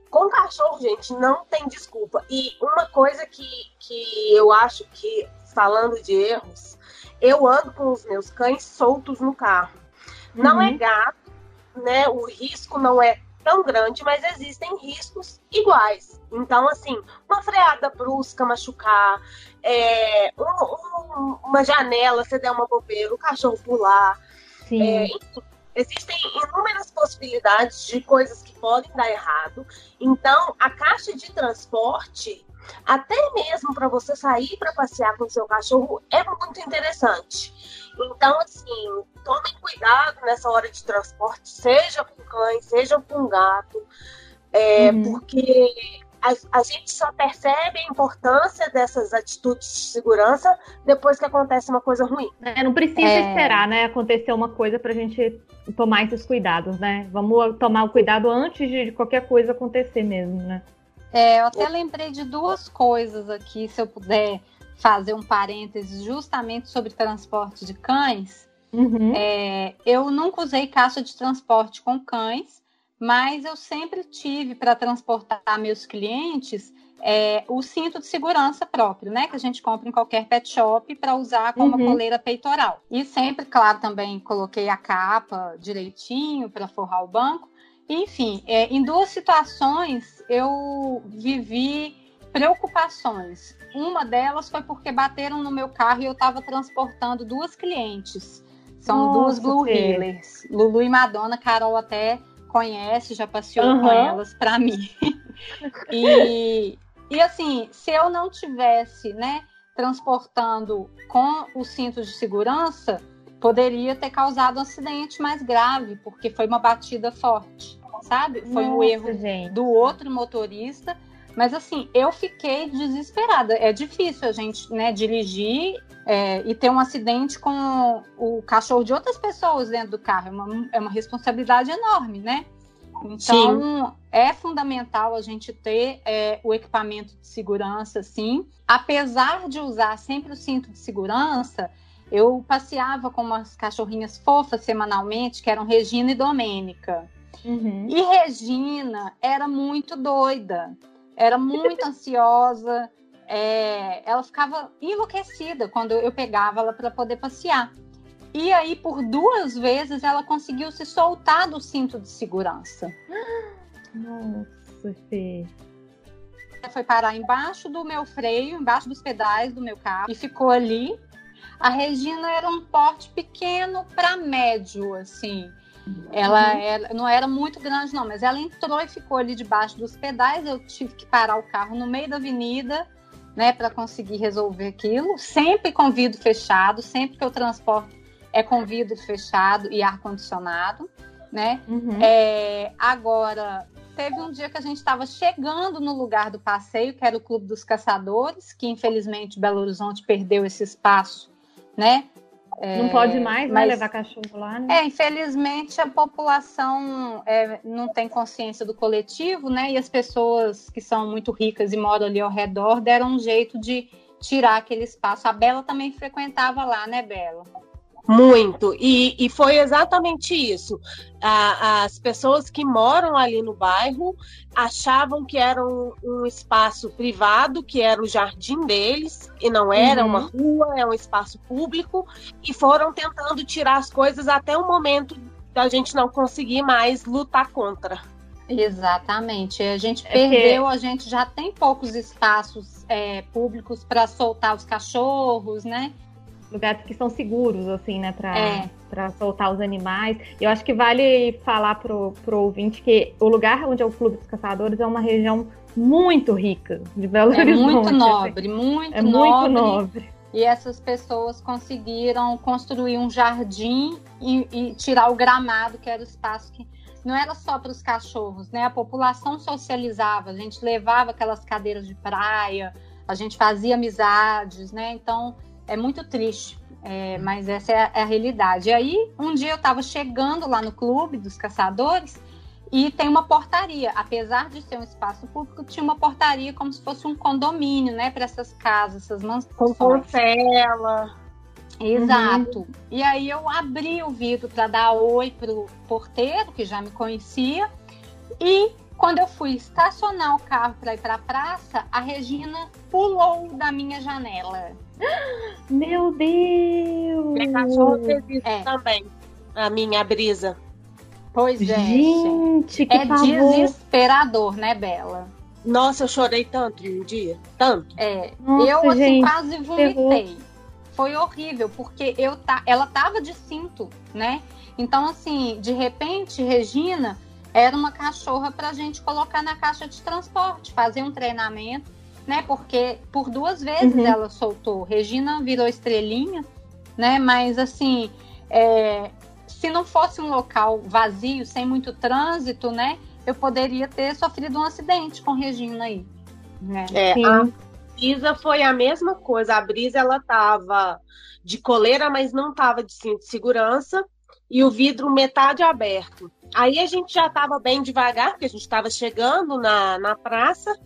com cachorro, gente, não tem desculpa. E uma coisa que, que eu acho que, falando de erros, eu ando com os meus cães soltos no carro. Não é uhum. é gato, né, o risco não é tão grande, mas existem riscos iguais. Então, assim, uma freada brusca machucar, é, um, um, uma janela, você der uma bobeira, o cachorro pular, Sim. É, existem inúmeras possibilidades de coisas que podem dar errado. Então, a caixa de transporte, até mesmo para você sair para passear com o seu cachorro, é muito interessante. Então, assim, tomem cuidado nessa hora de transporte, seja com cães, seja com gato, é, uhum. porque a, a, gente só percebe a importância dessas atitudes de segurança depois que acontece uma coisa ruim. É, não precisa é... esperar, né, acontecer uma coisa para a gente tomar esses cuidados, né? Vamos tomar o cuidado antes de qualquer coisa acontecer mesmo, né? É, eu até lembrei de duas coisas aqui, se eu puder fazer um parênteses justamente sobre transporte de cães. Uhum. É, eu nunca usei caixa de transporte com cães, mas eu sempre tive para transportar meus clientes é, o cinto de segurança próprio, né? Que a gente compra em qualquer pet shop para usar como uhum. coleira peitoral. E sempre, claro, também coloquei a capa direitinho para forrar o banco. Enfim, é, em duas situações eu vivi preocupações. Uma delas foi porque bateram no meu carro e eu estava transportando duas clientes. São Nossa, duas Blue Healers, Lulu e Madonna. Carol até conhece, já passeou uhum. com elas para mim. *laughs* e, e assim, se eu não tivesse, né, transportando com os cintos de segurança, poderia ter causado um acidente mais grave, porque foi uma batida forte, sabe? Foi Nossa, um erro gente. do outro motorista. Mas assim, eu fiquei desesperada. É difícil a gente né, dirigir é, e ter um acidente com o cachorro de outras pessoas dentro do carro. É uma, é uma responsabilidade enorme, né? Então, sim. é fundamental a gente ter é, o equipamento de segurança, sim. Apesar de usar sempre o cinto de segurança, eu passeava com umas cachorrinhas fofas semanalmente, que eram Regina e Domênica. Uhum. E Regina era muito doida era muito ansiosa, é, ela ficava enlouquecida quando eu pegava ela para poder passear. E aí, por duas vezes, ela conseguiu se soltar do cinto de segurança. Nossa, Fê. Foi parar embaixo do meu freio, embaixo dos pedais do meu carro, e ficou ali. A Regina era um porte pequeno para médio, assim. Ela uhum. era, não era muito grande, não, mas ela entrou e ficou ali debaixo dos pedais. Eu tive que parar o carro no meio da avenida, né, para conseguir resolver aquilo. Sempre com vidro fechado, sempre que eu transporto é com vidro fechado e ar condicionado, né? Uhum. É, agora teve um dia que a gente estava chegando no lugar do passeio, que era o Clube dos Caçadores, que infelizmente Belo Horizonte perdeu esse espaço, né? É, não pode mais né, mas, né, levar cachorro lá, né? É, infelizmente a população é, não tem consciência do coletivo, né? E as pessoas que são muito ricas e moram ali ao redor deram um jeito de tirar aquele espaço. A Bela também frequentava lá, né, Bela? Muito, e, e foi exatamente isso. A, as pessoas que moram ali no bairro achavam que era um, um, espaço privado, que era o jardim deles, e não era uhum. uma rua, é um espaço público, e foram tentando tirar as coisas até o momento da gente não conseguir mais lutar contra. Exatamente. A gente é perdeu, que... a gente já tem poucos espaços é, públicos para soltar os cachorros, né? Lugares que são seguros, assim, né, para é. Pra soltar os animais. Eu acho que vale falar pro, pro ouvinte que o lugar onde é o Clube dos Caçadores é uma região muito rica de Belo é Horizonte. Muito assim. nobre, muito é nobre. muito nobre. E essas pessoas conseguiram construir um jardim e, e tirar o gramado, que era o espaço que não era só para os cachorros, né? A população socializava, a gente levava aquelas cadeiras de praia, a gente fazia amizades, né? Então é muito triste, é, mas essa é a, é a, realidade. E aí, um dia eu estava chegando lá no clube dos caçadores e tem uma portaria. Apesar de ser um espaço público, tinha uma portaria como se fosse um condomínio, né, para essas casas, essas mansões. Com portela. Exato. Uhum. E aí eu abri o vidro para dar oi pro porteiro, que já me conhecia, e quando eu fui estacionar o carro para ir para a praça, a Regina pulou da minha janela. Meu Deus! Minha cachorra fez isso é. também. A minha brisa. Pois é. Gente, que É pavor. desesperador, né, Bela? Nossa, eu chorei tanto um dia. Tanto. É. Nossa, eu, assim, gente, quase vomitei. Foi horrível, porque eu tá, ela tava de cinto, né? Então, assim, de repente, Regina era uma cachorra para a gente colocar na caixa de transporte, fazer um treinamento, né? Porque por duas vezes uhum. ela soltou. Regina virou estrelinha, né? Mas assim, é, se não fosse um local vazio, sem muito trânsito, né? Eu poderia ter sofrido um acidente com Regina aí. Né? É, a Brisa foi a mesma coisa. A Brisa ela tava de coleira, mas não tava de cinto de segurança e o vidro metade aberto. Aí a gente já estava bem devagar, porque a gente estava chegando na, na praça.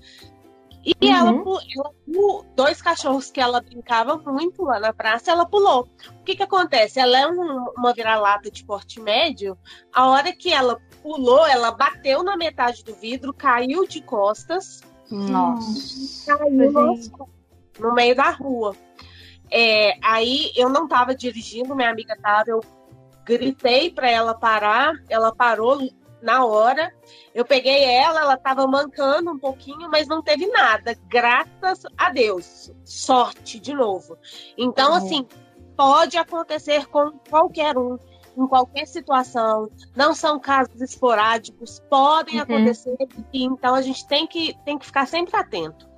E uhum. ela, ela, dois cachorros que ela brincava muito lá na praça, ela pulou. O que que acontece? Ela é um, uma vira-lata de porte médio. A hora que ela pulou, ela bateu na metade do vidro, caiu de costas. Nossa. Caiu no, no meio da rua. É, aí eu não estava dirigindo, minha amiga estava, eu gritei para ela parar, ela parou na hora. Eu peguei ela, ela estava mancando um pouquinho, mas não teve nada. Graças a Deus. Sorte de novo. Então, uhum. assim, pode acontecer com qualquer um, em qualquer situação. Não são casos esporádicos, podem uhum. acontecer. Então, a gente tem que, tem que ficar sempre atento.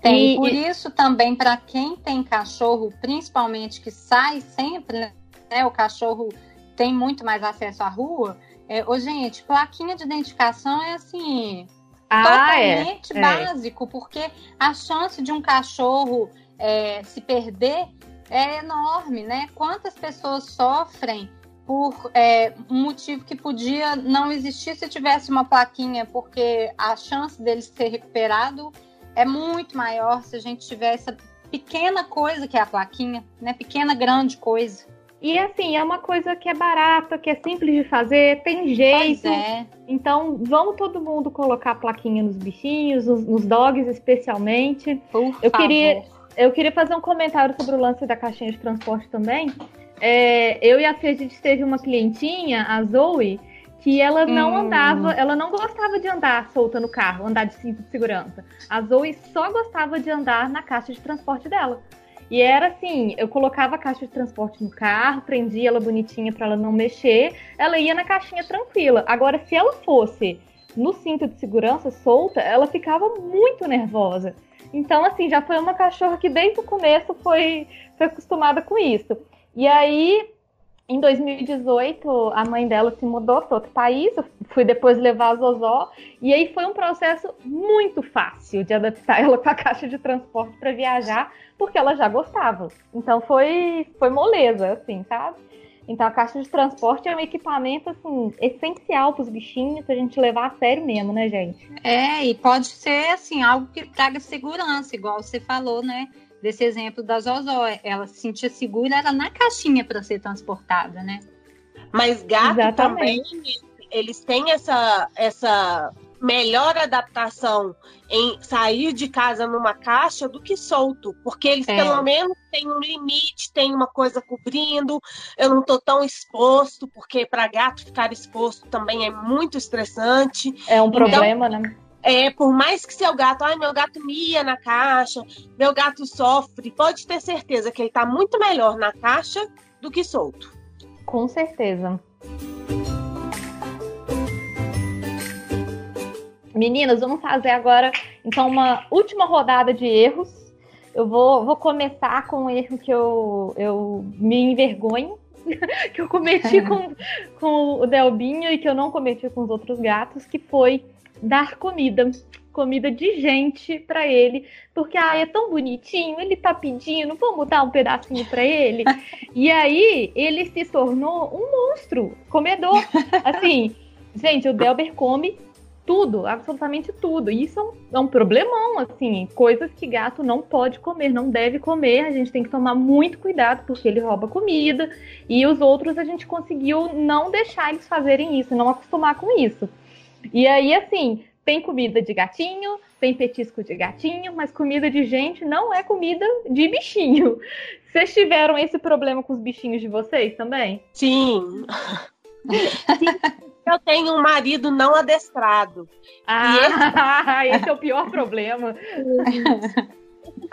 Tem, e, por isso também, para quem tem cachorro, principalmente que sai sempre, né, o cachorro tem muito mais acesso à rua. É, ô, gente, plaquinha de identificação é assim, ah, é. totalmente é. básico, porque a chance de um cachorro é, se perder é enorme, né? Quantas pessoas sofrem por é, um motivo que podia não existir se tivesse uma plaquinha, porque a chance dele ser recuperado é muito maior se a gente tiver essa pequena coisa que é a plaquinha, né? Pequena, grande coisa. E assim, é uma coisa que é barata, que é simples de fazer, tem jeito. É. Então, vamos todo mundo colocar plaquinha nos bichinhos, nos, nos dogs especialmente. Por eu favor. queria eu queria fazer um comentário sobre o lance da caixinha de transporte também. É, eu e a Fê, a gente teve uma clientinha, a Zoe, que ela não hum. andava, ela não gostava de andar solta no carro, andar de cinto de segurança. A Zoe só gostava de andar na caixa de transporte dela. E era assim, eu colocava a caixa de transporte no carro, prendia ela bonitinha para ela não mexer, ela ia na caixinha tranquila. Agora, se ela fosse no cinto de segurança solta, ela ficava muito nervosa. Então, assim, já foi uma cachorra que desde o começo foi, foi acostumada com isso. E aí, em 2018, a mãe dela se mudou para outro país, eu fui depois levar a Zozó, e aí foi um processo muito fácil de adaptar *laughs* ela com a caixa de transporte para viajar, porque ela já gostava. Então foi, foi moleza, assim, sabe? Então a caixa de transporte é um equipamento assim essencial para os bichinhos, para a gente levar a sério mesmo, né, gente? É, e pode ser assim algo que traga segurança, igual você falou, né? Desse exemplo da Zozó, ela se sentia segura, era na caixinha para ser transportada, né? Mas gato Exatamente. também, eles têm essa essa melhor adaptação em sair de casa numa caixa do que solto, porque eles é. pelo menos têm um limite, tem uma coisa cobrindo, eu não tô tão exposto, porque para gato ficar exposto também é muito estressante. É um problema, então, né? É, por mais que seu gato, ai, meu gato mia na caixa, meu gato sofre, pode ter certeza que ele tá muito melhor na caixa do que solto. Com certeza. Meninas, vamos fazer agora então uma última rodada de erros. Eu vou, vou começar com um erro que eu, eu me envergonho, *laughs* que eu cometi *laughs* com, com o Delbinho e que eu não cometi com os outros gatos, que foi dar comida. Comida de gente para ele, porque ah, é tão bonitinho, ele tá pedindo, vamos dar um pedacinho para ele. *laughs* e aí ele se tornou um monstro, comedor. *laughs* Assim, gente, o Delber come tudo, absolutamente tudo. E isso é um, é um, problemão, assim, coisas que gato não pode comer, não deve comer. A gente tem que tomar muito cuidado porque ele rouba comida. E os outros a gente conseguiu não deixar eles fazerem isso, não acostumar com isso. E aí, assim, tem comida de gatinho, tem petisco de gatinho, mas comida de gente não é comida de bichinho. *laughs* Vocês tiveram esse problema com os bichinhos de vocês também? Sim. Sim *laughs* eu tenho um marido não adestrado. Ah, esse... *laughs* esse é o pior problema.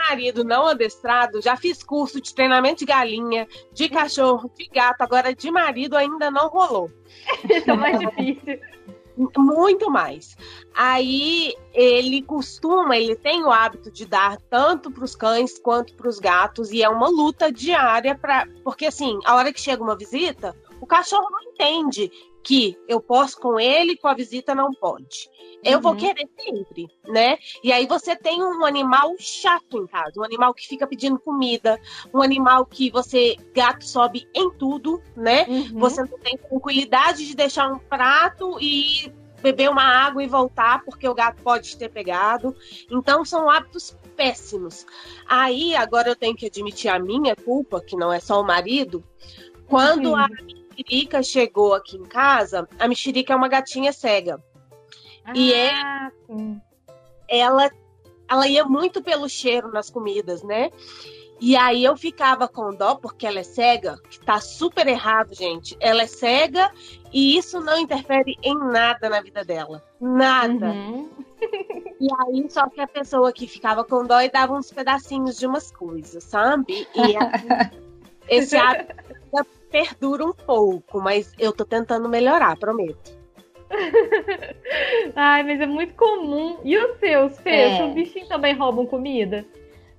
Marido não adestrado, já fiz curso de treinamento de galinha, de cachorro, de gato, agora de marido ainda não rolou. Esse é mais difícil. Muito mais. Aí ele costuma, ele tem o hábito de dar tanto para os cães quanto para os gatos, e é uma luta diária para. Porque assim, a hora que chega uma visita, o cachorro não entende que eu posso com ele, com a visita não pode. Eu uhum. vou querer sempre, né? E aí você tem um animal chato em casa, um animal que fica pedindo comida, um animal que você, gato, sobe em tudo, né? Uhum. Você não tem tranquilidade de deixar um prato e beber uma água e voltar, porque o gato pode ter pegado. Então são hábitos péssimos. Aí agora eu tenho que admitir a minha culpa, que não é só o marido. Quando uhum. a mexerica chegou aqui em casa, a mexerica é uma gatinha cega. Ah, e é, ela, ela ia muito pelo cheiro nas comidas, né? E aí eu ficava com dó, porque ela é cega, que tá super errado, gente. Ela é cega e isso não interfere em nada na vida dela. Nada. Uhum. E aí, só que a pessoa que ficava com dó e dava uns pedacinhos de umas coisas, sabe? E *laughs* esse hábito perdura um pouco, mas eu tô tentando melhorar, prometo. *laughs* Ai, mas é muito comum. E os seus, Fê? É. Os bichinhos também roubam comida?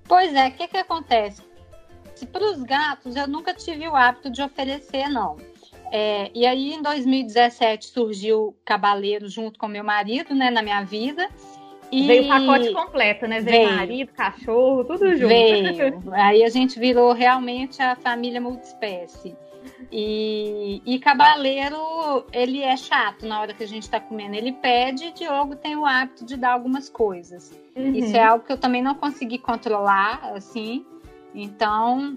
Pois é, o que que acontece? Para os gatos, eu nunca tive o hábito de oferecer, não. É, e aí, em 2017, surgiu Cabaleiro junto com meu marido, né, na minha vida. E... Veio o pacote completo, né? Veio, veio marido, cachorro, tudo junto. Veio. *laughs* Aí a gente virou realmente a família multiespécie. E, e Cabaleiro, ele é chato na hora que a gente está comendo. Ele pede e Diogo tem o hábito de dar algumas coisas. Uhum. Isso é algo que eu também não consegui controlar, assim. Então,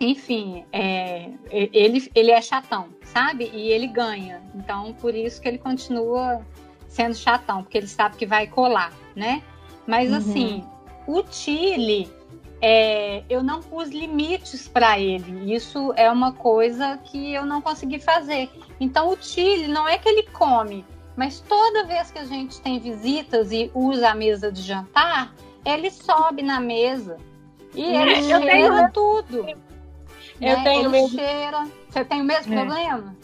enfim, é, ele, ele é chatão, sabe? E ele ganha. Então, por isso que ele continua sendo chatão, porque ele sabe que vai colar, né? Mas, uhum. assim, o Chile, é, eu não pus limites para ele. Isso é uma coisa que eu não consegui fazer. Então, o Chile não é que ele come, mas toda vez que a gente tem visitas e usa a mesa de jantar, ele sobe na mesa. E ele eu cheira tenho... tudo. Eu né? tenho Ele mesmo. cheira. Você tem o mesmo é. problema?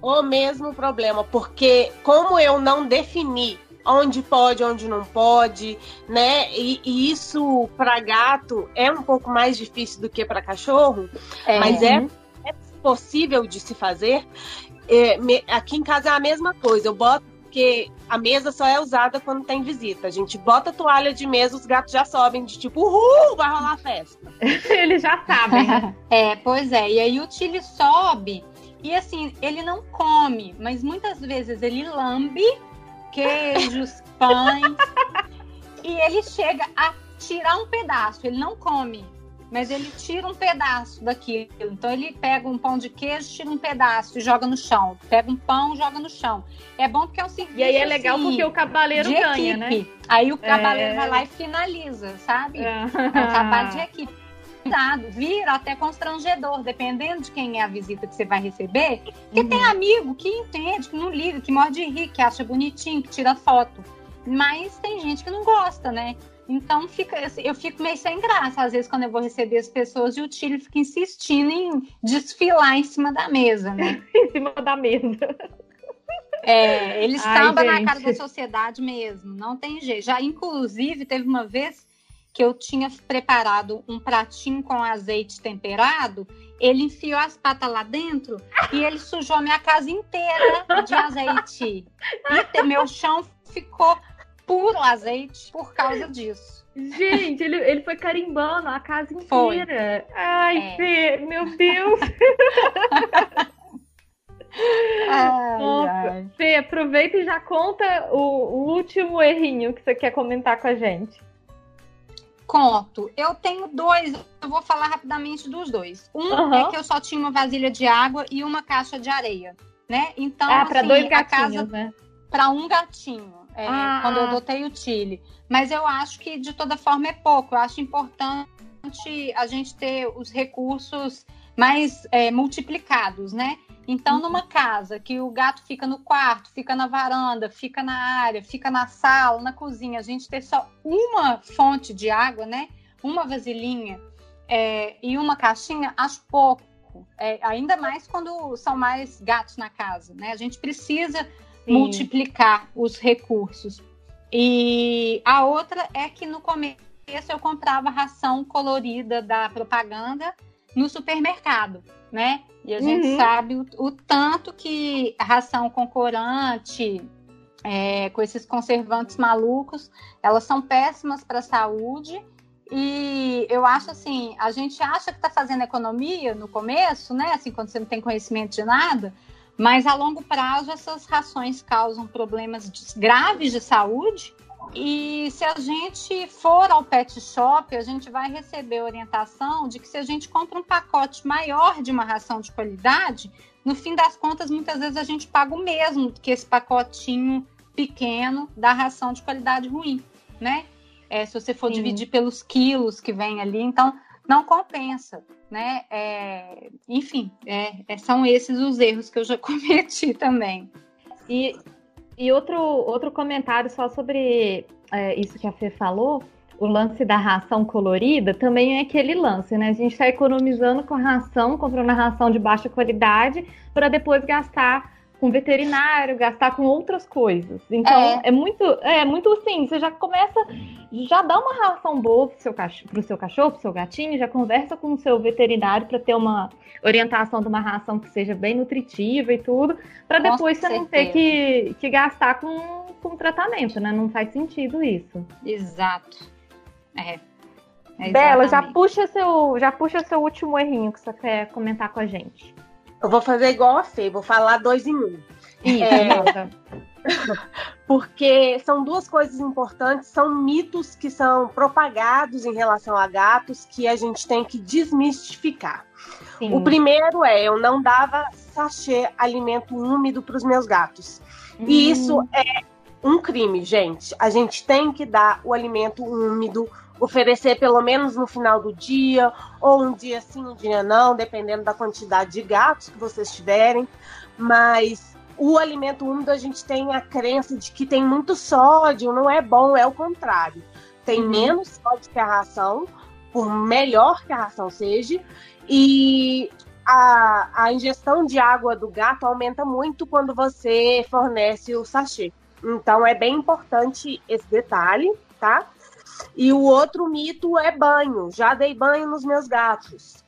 O mesmo problema, porque como eu não defini onde pode, onde não pode, né? E, e isso para gato é um pouco mais difícil do que para cachorro, é. mas é, é, possível de se fazer. É, me, aqui em casa é a mesma coisa. Eu boto porque a mesa só é usada quando tem visita. A gente bota a toalha de mesa, os gatos já sobem de tipo, uhul, vai rolar festa. *laughs* Eles já sabem. Né? *laughs* é, pois é. E aí o Tilly sobe e assim, ele não come, mas muitas vezes ele lambe queijos, pães e ele chega a tirar um pedaço. Ele não come mas ele tira um pedaço daquilo. Então ele pega um pão de queijo, tira um pedaço e joga no chão. Pega um pão, joga no chão. É bom porque é um serviço. E aí é legal assim, porque o cavaleiro ganha, né? equipe. né? Aí o cavaleiro é... vai lá e finaliza, sabe? É, é um trabalho de *laughs* equipe. Cuidado, vira até constrangedor, dependendo de quem é a visita que você vai receber. Porque uhum. tem amigo que entende, que não liga, que morde de rir, que acha bonitinho, que tira foto. Mas tem gente que não gosta, né? Então fica, eu fico meio sem graça, às vezes, quando eu vou receber as pessoas e o Tilly fica insistindo em desfilar em cima da mesa, né? *laughs* em cima da mesa. É, ele estava na cara da sociedade mesmo, não tem jeito. Já, inclusive, teve uma vez que eu tinha preparado um pratinho com azeite temperado, ele enfiou as patas lá dentro e ele sujou a minha casa inteira de azeite. E meu chão ficou puro azeite por causa disso. Gente, ele, ele foi carimbando a casa inteira. Foi. Ai, é. Fê, meu Deus! *laughs* ai, ai. Fê, aproveita e já conta o, o, último errinho que você quer comentar com a gente. Conto. Eu tenho dois, eu vou falar rapidamente dos dois. Um uhum. é que eu só tinha uma vasilha de água e uma caixa de areia, né? Então, ah, para assim, dois gatinhos, casa, né? Para um gatinho é, ah. quando eu adotei o Chile. Mas eu acho que de toda forma é pouco. Eu acho importante a gente ter os recursos mais é, multiplicados, né? Então, uhum. numa casa que o gato fica no quarto, fica na varanda, fica na área, fica na sala, na cozinha, a gente ter só uma fonte de água, né? Uma vasilhinha é, e uma caixinha, acho pouco. É, ainda mais quando são mais gatos na casa, né? A gente precisa Sim. multiplicar os recursos. E a outra é que no começo eu comprava ração colorida da propaganda no supermercado, né? E a uhum. gente sabe o, o, tanto que ração com corante, é, com esses conservantes malucos, elas são péssimas para a saúde. E eu acho assim, a gente acha que está fazendo economia no começo, né? Assim, quando você não tem conhecimento de nada, mas a longo prazo, essas rações causam problemas graves de saúde. E se a gente for ao pet shop, a gente vai receber orientação de que se a gente compra um pacote maior de uma ração de qualidade, no fim das contas, muitas vezes a gente paga o mesmo que esse pacotinho pequeno da ração de qualidade ruim, né? É, se você for Sim. dividir pelos quilos que vem ali, então não compensa né? É, enfim, é, é, são esses os erros que eu já *laughs* cometi também. E, e outro, outro comentário só sobre é, isso que a Fê falou, o lance da ração colorida também é aquele lance, né? A gente está economizando com a ração, comprando a ração de baixa qualidade, para depois gastar com veterinário, gastar com outras coisas. Então, é, é muito, é muito assim, você já começa, já dá uma ração boa pro seu cachorro, pro seu cachorro, pro seu gatinho, já conversa com o seu veterinário para ter uma orientação de uma ração que seja bem nutritiva e tudo, para depois você não ter que, que gastar com, com tratamento, né? Não faz sentido isso. Exato. É. é Bela, já puxa seu, já puxa seu último errinho que você quer comentar com a gente. Eu vou fazer igual a Fê, vou falar dois em um. Isso, é... *laughs* Porque são duas coisas importantes, são mitos que são propagados em relação a gatos que a gente tem que desmistificar. Sim. O primeiro é: eu não dava sachê alimento úmido para os meus gatos. Hum. E isso é um crime, gente. A gente tem que dar o alimento úmido oferecer pelo menos no final do dia, ou um dia sim, um dia não, dependendo da quantidade de gatos que vocês tiverem. Mas o alimento úmido a gente tem a crença de que tem muito sódio, não é bom, é o contrário. Tem uhum. menos sódio que a ração, por melhor que a ração seja, e a, a ingestão de água do gato aumenta muito quando você fornece o sachê. Então é bem importante esse detalhe, tá? E o outro mito é banho. Já dei banho nos meus gatos.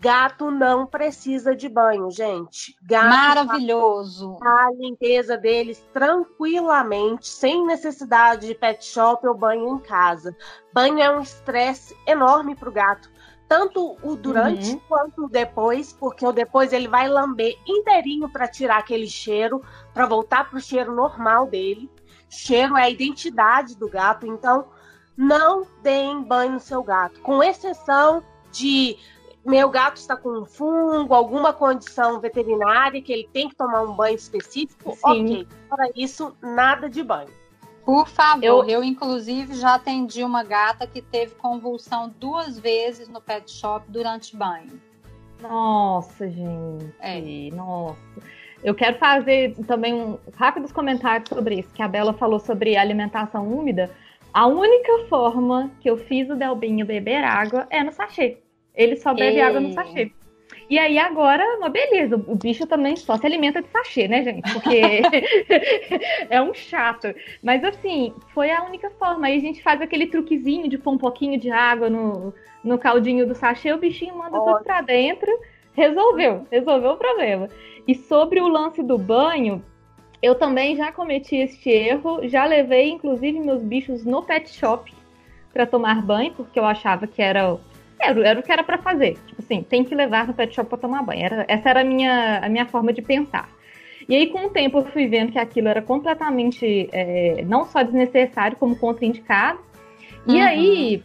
Gato não precisa de banho, gente. Gato Maravilhoso. A limpeza deles tranquilamente, sem necessidade de pet shop ou banho em casa. Banho é um estresse enorme para o gato. Tanto o durante uhum. quanto o depois, porque o depois ele vai lamber inteirinho para tirar aquele cheiro, para voltar para o cheiro normal dele. Cheiro é a identidade do gato, então não deem banho no seu gato, com exceção de meu gato está com um fungo, alguma condição veterinária que ele tem que tomar um banho específico, Sim. ok. Para isso, nada de banho. Por favor, eu... eu inclusive já atendi uma gata que teve convulsão duas vezes no pet shop durante banho. Nossa, gente. É. Nossa. Eu quero fazer também um rápidos comentários sobre isso, que a Bela falou sobre alimentação úmida. A única forma que eu fiz o Delbinho beber água é no sachê. Ele só bebe água no sachê. E aí agora, uma beleza, o bicho também só se alimenta de sachê, né, gente? Porque *laughs* é um chato. Mas assim, foi a única forma. Aí a gente faz aquele truquezinho de pôr um pouquinho de água no, no caldinho do sachê, o bichinho manda Ótimo. tudo pra dentro. Resolveu, resolveu o problema. E sobre o lance do banho, eu também já cometi este erro, já levei inclusive meus bichos no pet shop para tomar banho, porque eu achava que era, era, era o que era para fazer. Tipo assim, tem que levar no pet shop para tomar banho. Era, essa era a minha, a minha forma de pensar. E aí, com o tempo, eu fui vendo que aquilo era completamente é, não só desnecessário, como contraindicado. E uhum. aí,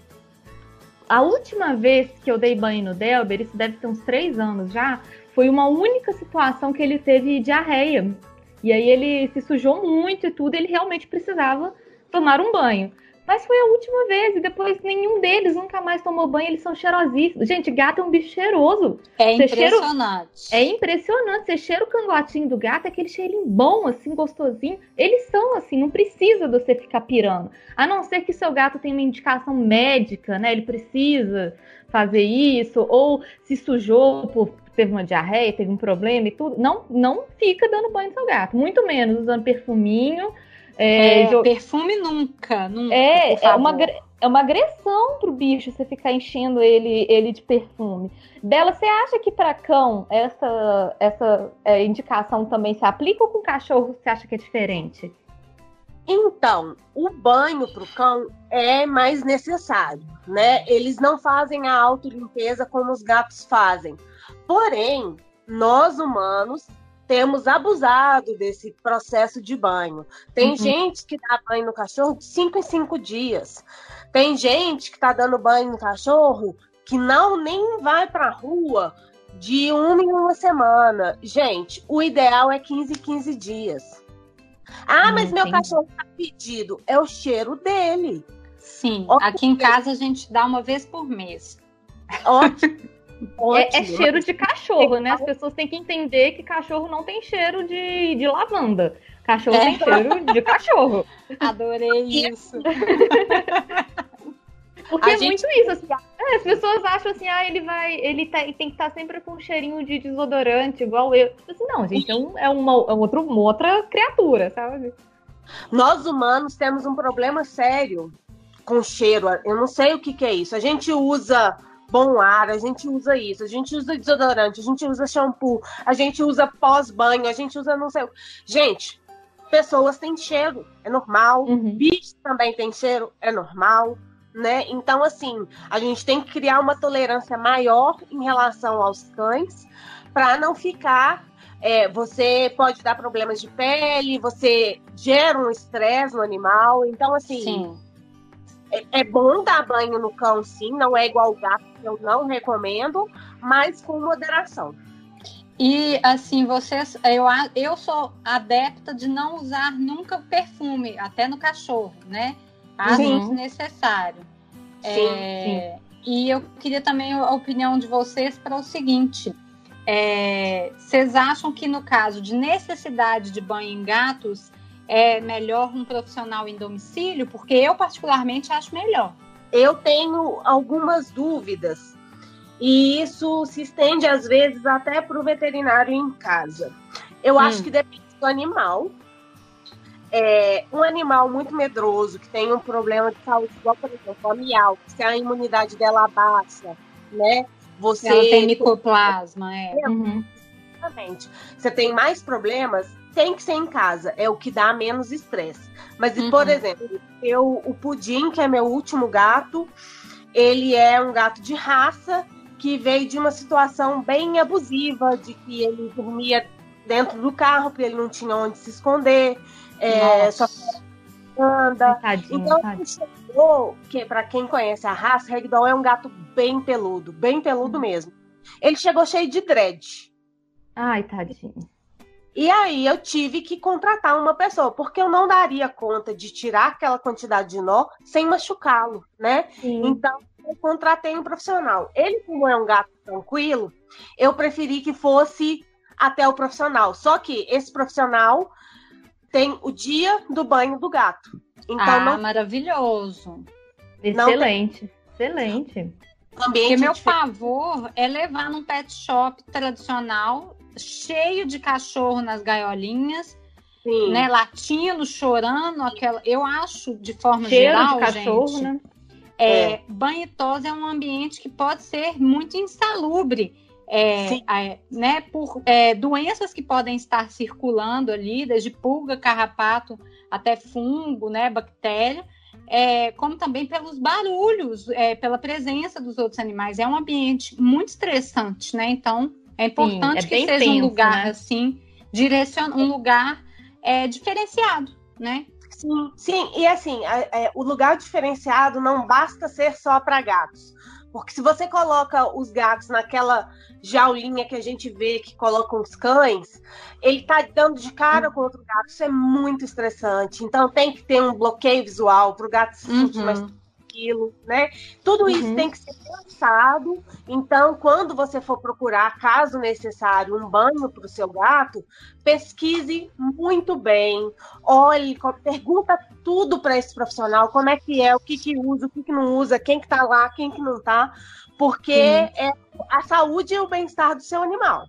a última vez que eu dei banho no Delber, isso deve ter uns três anos já, foi uma única situação que ele teve diarreia. E aí ele se sujou muito e tudo, ele realmente precisava tomar um banho. Mas foi a última vez, e depois nenhum deles nunca mais tomou banho, eles são cheirosíssimos. Gente, gato é um bicho cheiroso. É você impressionante. Cheira... É impressionante. Você cheira o cangotinho do gato, aquele cheirinho bom, assim, gostosinho. Eles são assim, não precisa de você ficar pirando. A não ser que seu gato tenha uma indicação médica, né? Ele precisa fazer isso, ou se sujou por teve uma diarreia, teve um problema e tudo, não, não fica dando banho no seu gato. Muito menos usando perfuminho. É, é, perfume nunca, nunca. É, é uma, é uma agressão pro bicho você ficar enchendo ele, ele de perfume. Bela, você acha que para cão essa, essa é, indicação também se aplica ou com cachorro você acha que é diferente? Então, o banho para o cão é mais necessário, né? Eles não fazem a autolimpeza como os gatos fazem. Porém, nós humanos temos abusado desse processo de banho. Tem uhum. gente que dá banho no cachorro de 5 em 5 dias. Tem gente que está dando banho no cachorro que não nem vai para a rua de uma em uma semana. Gente, o ideal é 15 15 dias. Ah, mas meu cachorro tá pedido. É o cheiro dele. Sim, aqui em casa a gente dá uma vez por mês. Ótimo. *laughs* É, é, cheiro de cachorro, né? As pessoas têm que entender que cachorro não tem cheiro de, de lavanda. Cachorro é. tem cheiro de cachorro. Adorei *laughs* isso. *laughs* Porque a é gente... muito isso, assim, É, as pessoas acham assim, ah, ele vai. Ele tá, tem que estar tá sempre com um cheirinho de desodorante, igual eu. Assim, não, gente, é, um, é uma, é outro, uma outra criatura, sabe? Nós humanos temos um problema sério com cheiro. Eu não sei o que, que é isso. A gente usa bom ar, a gente usa isso, a gente usa desodorante, a gente usa shampoo, a gente usa pós-banho, a gente usa não sei. Gente, pessoas têm cheiro, é normal. Uhum. Bicho também tem cheiro, é normal. Né? Então, assim, a gente tem que criar uma tolerância maior em relação aos cães para não ficar. É, você pode dar problemas de pele, você gera um estresse no animal. Então, assim, Sim é, é bom dar banho no cão, sim, não é igual o gato, eu não recomendo, mas com moderação. E assim, vocês, eu, eu sou adepta de não usar nunca perfume, até no cachorro, né? Às vezes necessário. Sim, é, sim. E eu queria também a opinião de vocês para o seguinte: é, vocês acham que no caso de necessidade de banho em gatos, é melhor um profissional em domicílio? Porque eu, particularmente, acho melhor. Eu tenho algumas dúvidas. E isso se estende, às vezes, até para o veterinário em casa. Eu hum. acho que depende do animal. É, um animal muito medroso, que tem um problema de saúde, igual, por exemplo, a miau, se a imunidade dela baixa, né? Você Ela tem micoplasma, é. Uhum. Exatamente. Você tem mais problemas, tem que ser em casa, é o que dá menos estresse. Mas, uhum. por exemplo, eu, o Pudim, que é meu último gato, ele é um gato de raça que veio de uma situação bem abusiva, de que ele dormia dentro do carro, porque ele não tinha onde se esconder, é, só anda. Tadinho, então, tadinho. chegou, que para quem conhece a raça, Ragdoll é um gato bem peludo, bem peludo uhum. mesmo. Ele chegou cheio de dread. Ai, tadinho. E aí eu tive que contratar uma pessoa, porque eu não daria conta de tirar aquela quantidade de nó sem machucá-lo, né? Sim. Então eu contratei um profissional. Ele, como é um gato tranquilo, eu preferi que fosse até o profissional. Só que esse profissional tem o dia do banho do gato. Então ah, não... maravilhoso. Excelente, excelente. Porque meu pavor é levar num pet shop tradicional cheio de cachorro nas gaiolinhas, Sim. né? Latindo, chorando, aquela. Eu acho, de forma Cheiro geral, de cachorro, gente, né? É, é. banho e tosa é um ambiente que pode ser muito insalubre. É, é, né, por é, doenças que podem estar circulando ali, desde pulga, carrapato até fungo, né, bactéria, é, como também pelos barulhos, é, pela presença dos outros animais. É um ambiente muito estressante, né? Então, é importante Sim, é que seja tenso, um lugar né? assim, direcion... um lugar é, diferenciado, né? Sim, sim, e assim, é, o lugar diferenciado não basta ser só para gatos. Porque se você coloca os gatos naquela jaulinha que a gente vê que colocam os cães, ele tá dando de cara com outro gato. Isso é muito estressante. Então tem que ter um bloqueio visual para o gato se sentir uhum. mais aquilo, né? Tudo isso uhum. tem que ser pensado. Então, quando você for procurar, caso necessário, um banho para o seu gato, pesquise muito bem, olhe, pergunta tudo para esse profissional, como é que é, o que que usa, o que que não usa, quem que tá lá, quem que não tá, porque é a saúde e o bem-estar do seu animal.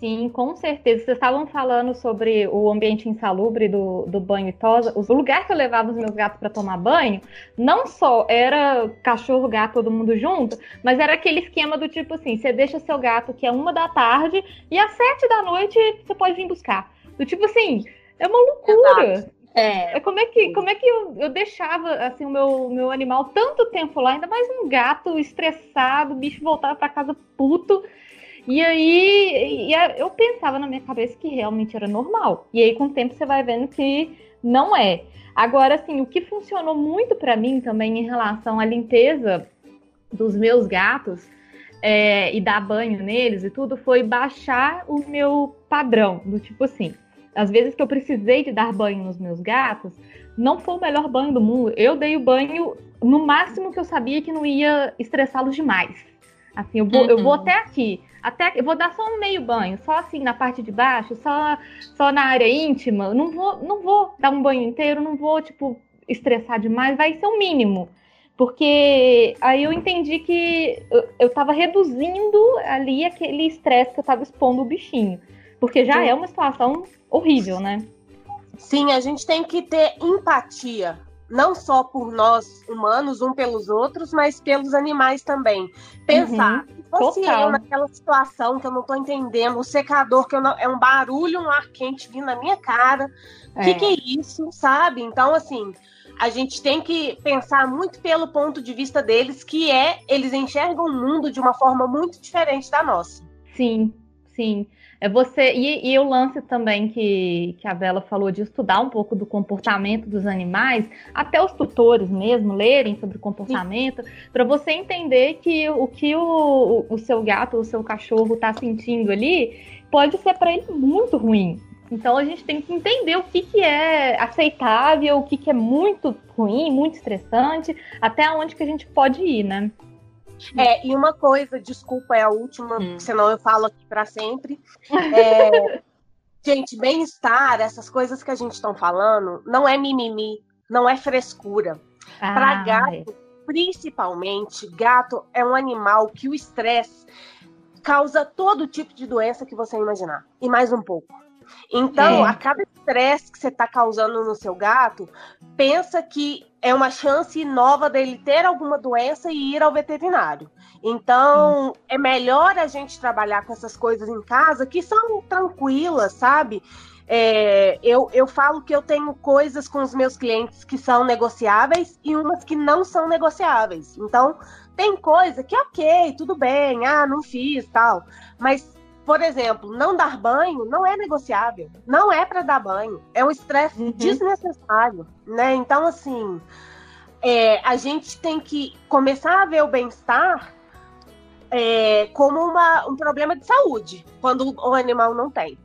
Sim, com certeza. Vocês estavam falando sobre o ambiente insalubre do, do banho e tosa. O lugar que eu levava os meus gatos para tomar banho, não só era cachorro, gato, todo mundo junto, mas era aquele esquema do tipo assim: você deixa seu gato que é uma da tarde e às sete da noite você pode vir buscar. Do tipo assim, é uma loucura. É. é. Como é que, como é que eu, eu deixava assim, o meu, meu animal tanto tempo lá, ainda mais um gato estressado, o bicho voltava para casa puto. E aí e eu pensava na minha cabeça que realmente era normal. E aí, com o tempo, você vai vendo que não é. Agora, assim, o que funcionou muito para mim também em relação à limpeza dos meus gatos é, e dar banho neles e tudo foi baixar o meu padrão. Do tipo assim, às vezes que eu precisei de dar banho nos meus gatos, não foi o melhor banho do mundo. Eu dei o banho no máximo que eu sabia que não ia estressá-los demais. Assim, eu vou, uhum. eu vou uhum. até aqui. Até, eu vou dar só um meio banho, só assim na parte de baixo, só, só na área íntima. Não vou, não vou dar um banho inteiro, não vou, tipo, estressar demais, vai ser o mínimo. Porque aí eu entendi que eu estava reduzindo ali aquele estresse que eu estava expondo o bichinho. Porque já Sim. é uma situação horrível, né? Sim, a gente tem que ter empatia, não só por nós humanos, um pelos outros, mas pelos animais também. Pensar, uhum. se fosse Total. eu naquela situação que eu não estou entendendo, o secador que não, é um barulho, um ar quente vindo na minha cara, o é. que, que é isso, sabe? Então, assim, a gente tem que pensar muito pelo ponto de vista deles, que é eles enxergam o mundo de uma forma muito diferente da nossa. Sim, sim. É você e, e, o lance também que, que a Bela falou de estudar um pouco do comportamento dos animais, até os tutores mesmo lerem sobre comportamento, para você entender que o que o, o seu gato ou o seu cachorro está sentindo ali pode ser para ele muito ruim. Então a gente tem que entender o que, que é aceitável, o que, que é muito ruim, muito estressante, até onde que a gente pode ir, né? É, e uma coisa, desculpa, é a última, hum. senão eu falo aqui para sempre. *laughs* É, gente, bem-estar, essas coisas que a gente está falando, não é mimimi, não é frescura. Ah, para gato, é. principalmente, gato é um animal que o estresse causa todo tipo de doença que você imaginar, e mais um pouco. Então, é. a cada estresse que você está causando no seu gato, pensa que é uma chance nova dele ter alguma doença e ir ao veterinário. Então, é melhor a gente trabalhar com essas coisas em casa que são tranquilas, sabe? É, eu, eu falo que eu tenho coisas com os meus clientes que são negociáveis e umas que não são negociáveis. Então, tem coisa que, ok, tudo bem, ah, não fiz tal. Mas por exemplo, não dar banho não é negociável. Não é para dar banho. É um estresse uhum. desnecessário, né? Então, assim, é, a gente tem que começar a ver o bem-estar é, como uma, um problema de saúde, quando o animal não tem.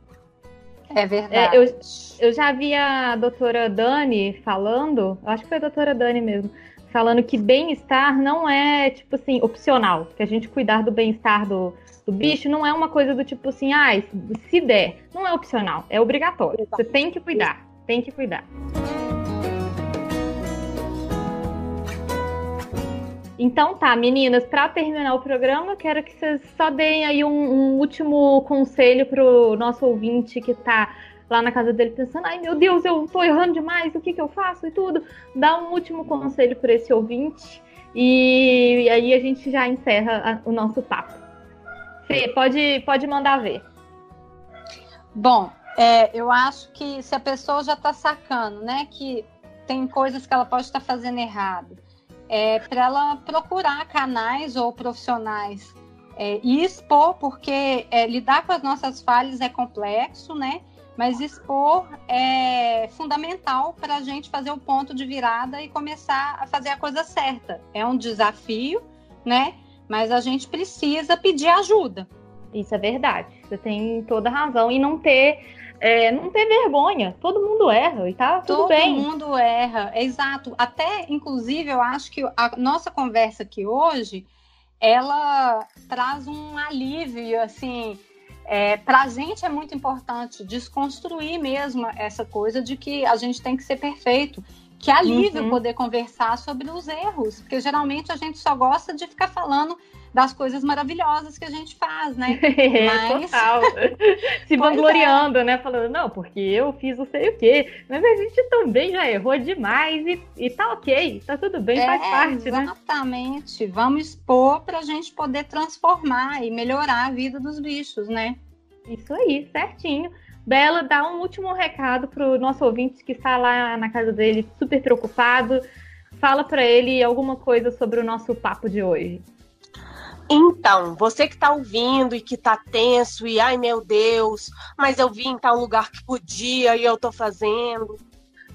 É verdade. É, eu, eu já vi a doutora Dani falando, acho que foi a doutora Dani mesmo, falando que bem-estar não é, tipo assim, opcional, que a gente cuidar do bem-estar do, do bicho não é uma coisa do tipo assim, ah, se der. Não é opcional, é obrigatório. Você tem que cuidar, tem que cuidar. Então tá, meninas, para terminar o programa, eu quero que vocês só deem aí um, um último conselho pro nosso ouvinte que tá lá na casa dele pensando, ai meu Deus, eu tô errando demais, o que que eu faço e tudo. Dá um último conselho para esse ouvinte e aí a gente já encerra o nosso papo. Fê, pode, pode mandar ver. Bom, é, eu acho que se a pessoa já está sacando, né, que tem coisas que ela pode estar tá fazendo errado, é para ela procurar canais ou profissionais é, e expor, porque é, lidar com as nossas falhas é complexo, né? Mas expor é fundamental para a gente fazer o ponto de virada e começar a fazer a coisa certa. É um desafio, né? Mas a gente precisa pedir ajuda. Isso é verdade. Você tem toda razão. E não ter, é, não ter vergonha. Todo mundo erra e tá tudo Todo bem. Todo mundo erra, exato. Até, inclusive, eu acho que a nossa conversa aqui hoje, ela traz um alívio, assim. É, para a gente é muito importante desconstruir mesmo essa coisa de que a gente tem que ser perfeito que alívio uhum. poder conversar sobre os erros, porque geralmente a gente só gosta de ficar falando das coisas maravilhosas que a gente faz, né? *laughs* Mas... Total. *laughs* Se é. vangloriando, é. né? Falando, não, porque eu fiz não sei o quê. Mas a gente também já errou demais e, e tá ok, tá tudo bem, é, faz parte, exatamente. né? Exatamente. Vamos expor pra gente poder transformar e melhorar a vida dos bichos, né? Isso aí, certinho. Bela, dá um último recado para o nosso ouvinte que está lá na casa dele super preocupado. Fala para ele alguma coisa sobre o nosso papo de hoje. Então, você que está ouvindo e que está tenso e ai meu Deus, mas eu vim em tal lugar que podia e eu estou fazendo.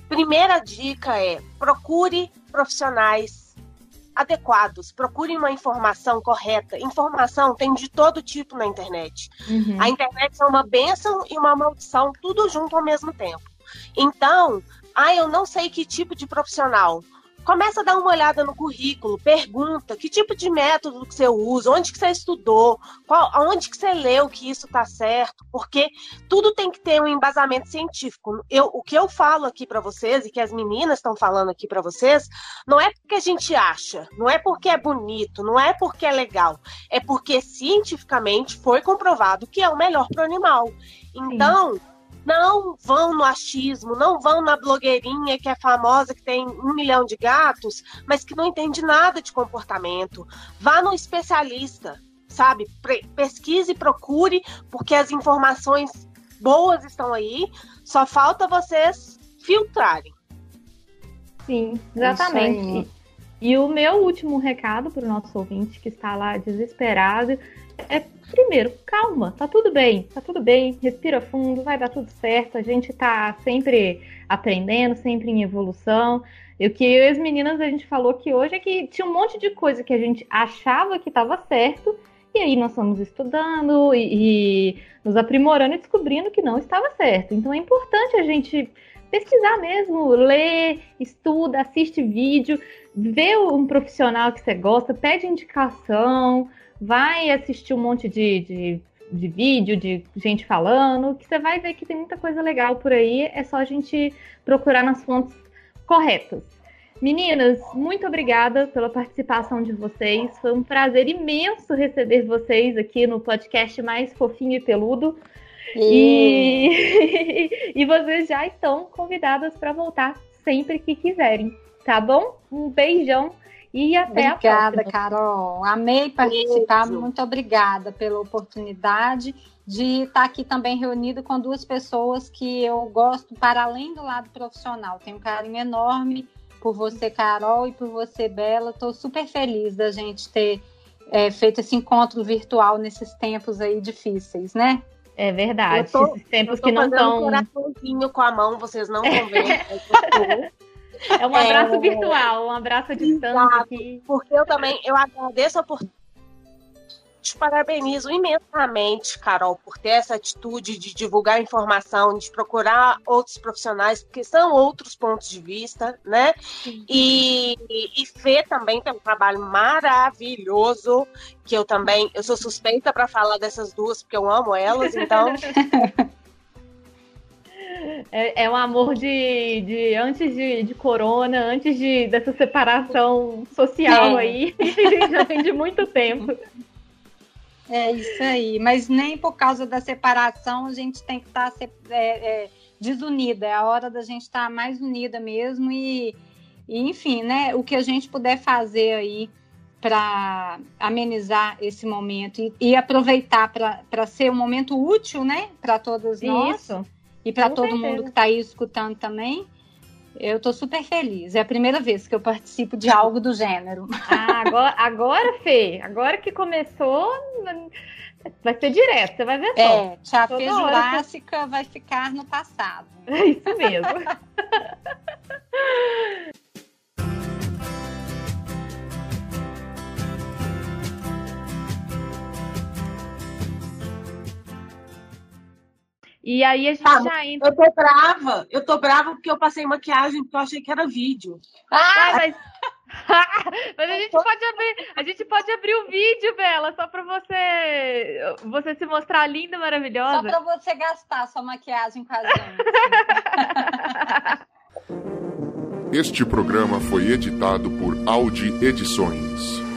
Primeira dica é procure profissionais adequados, procurem uma informação correta. Informação tem de todo tipo na internet. Uhum. A internet é uma bênção e uma maldição, tudo junto ao mesmo tempo. Então, ah, eu não sei que tipo de profissional. Começa a dar uma olhada no currículo, pergunta que tipo de método que você usa, onde que você estudou, qual, onde que você leu que isso está certo, porque tudo tem que ter um embasamento científico. Eu, o que eu falo aqui para vocês e que as meninas estão falando aqui para vocês, não é porque a gente acha, não é porque é bonito, não é porque é legal, é porque cientificamente foi comprovado que é o melhor para o animal. Então, Sim não vão no achismo, não vão na blogueirinha que é famosa, que tem um milhão de gatos, mas que não entende nada de comportamento. Vá no especialista, sabe? Pesquise e procure, porque as informações boas estão aí, só falta vocês filtrarem. Sim, exatamente. E o meu último recado para o nosso ouvinte que está lá desesperado é primeiro, calma, tá tudo bem, tá tudo bem, respira fundo, vai dar tudo certo, a gente tá sempre aprendendo, sempre em evolução. E o que eu e as meninas a gente falou que hoje é que tinha um monte de coisa que a gente achava que estava certo, e aí nós fomos estudando e, e nos aprimorando e descobrindo que não estava certo. Então é importante a gente pesquisar mesmo, ler, estuda, assiste vídeo, vê um profissional que você gosta, pede indicação, vai assistir um monte de, de, de vídeo, de gente falando, que você vai ver que tem muita coisa legal por aí. É só a gente procurar nas fontes corretas. Meninas, muito obrigada pela participação de vocês. Foi um prazer imenso receber vocês aqui no podcast mais fofinho e peludo. E, *laughs* e vocês já estão convidadas para voltar sempre que quiserem, tá bom? Um beijão e até obrigada, a próxima. Carol. Amei participar. Isso. Muito obrigada pela oportunidade de estar aqui também reunido com duas pessoas que eu gosto para além do lado profissional. Tenho um carinho enorme por você, Carol, e por você, Bela. Estou super feliz da gente ter é, feito esse encontro virtual nesses tempos aí difíceis, né? É verdade. Tô, Esses tempos que não estão. Um coraçãozinho com a mão, vocês não vão ver. *laughs* É um abraço é... virtual, um abraço à distância aqui. Porque eu também eu agradeço a oportunidade. Te parabenizo imensamente, Carol, por ter essa atitude de divulgar informação, de procurar outros profissionais, porque são outros pontos de vista, né? E, e, e Fê também tem um trabalho maravilhoso, que eu também, eu sou suspeita para falar dessas duas, porque eu amo elas, então *laughs* É, é um amor de, de antes de, de corona, antes de, dessa separação social é. aí. *laughs* já vem de muito tempo. É isso aí. Mas nem por causa da separação a gente tem que estar tá, é, é, desunida. É a hora da gente estar tá mais unida mesmo. E, e, enfim, né? O que a gente puder fazer aí para amenizar esse momento e, e aproveitar para ser um momento útil, né? Para todas nós. Isso e para todo certeza. mundo que está aí escutando também, eu estou super feliz. É a primeira vez que eu participo de algo do gênero. *laughs* Ah, agora, agora Fê, agora que começou, vai ser direto, você vai ver só. É, Tia Fê Jurássica vai ficar no passado. É isso mesmo. *laughs* E aí a gente tá, já entra. Eu tô brava, eu tô brava porque eu passei maquiagem porque eu achei que era vídeo. Ah, mas. *laughs* mas a gente pode abrir, a gente pode abrir o vídeo, Bela, só para você você se mostrar linda, maravilhosa. Só para você gastar sua maquiagem com a gente. *laughs* Este programa foi editado por Audi Edições.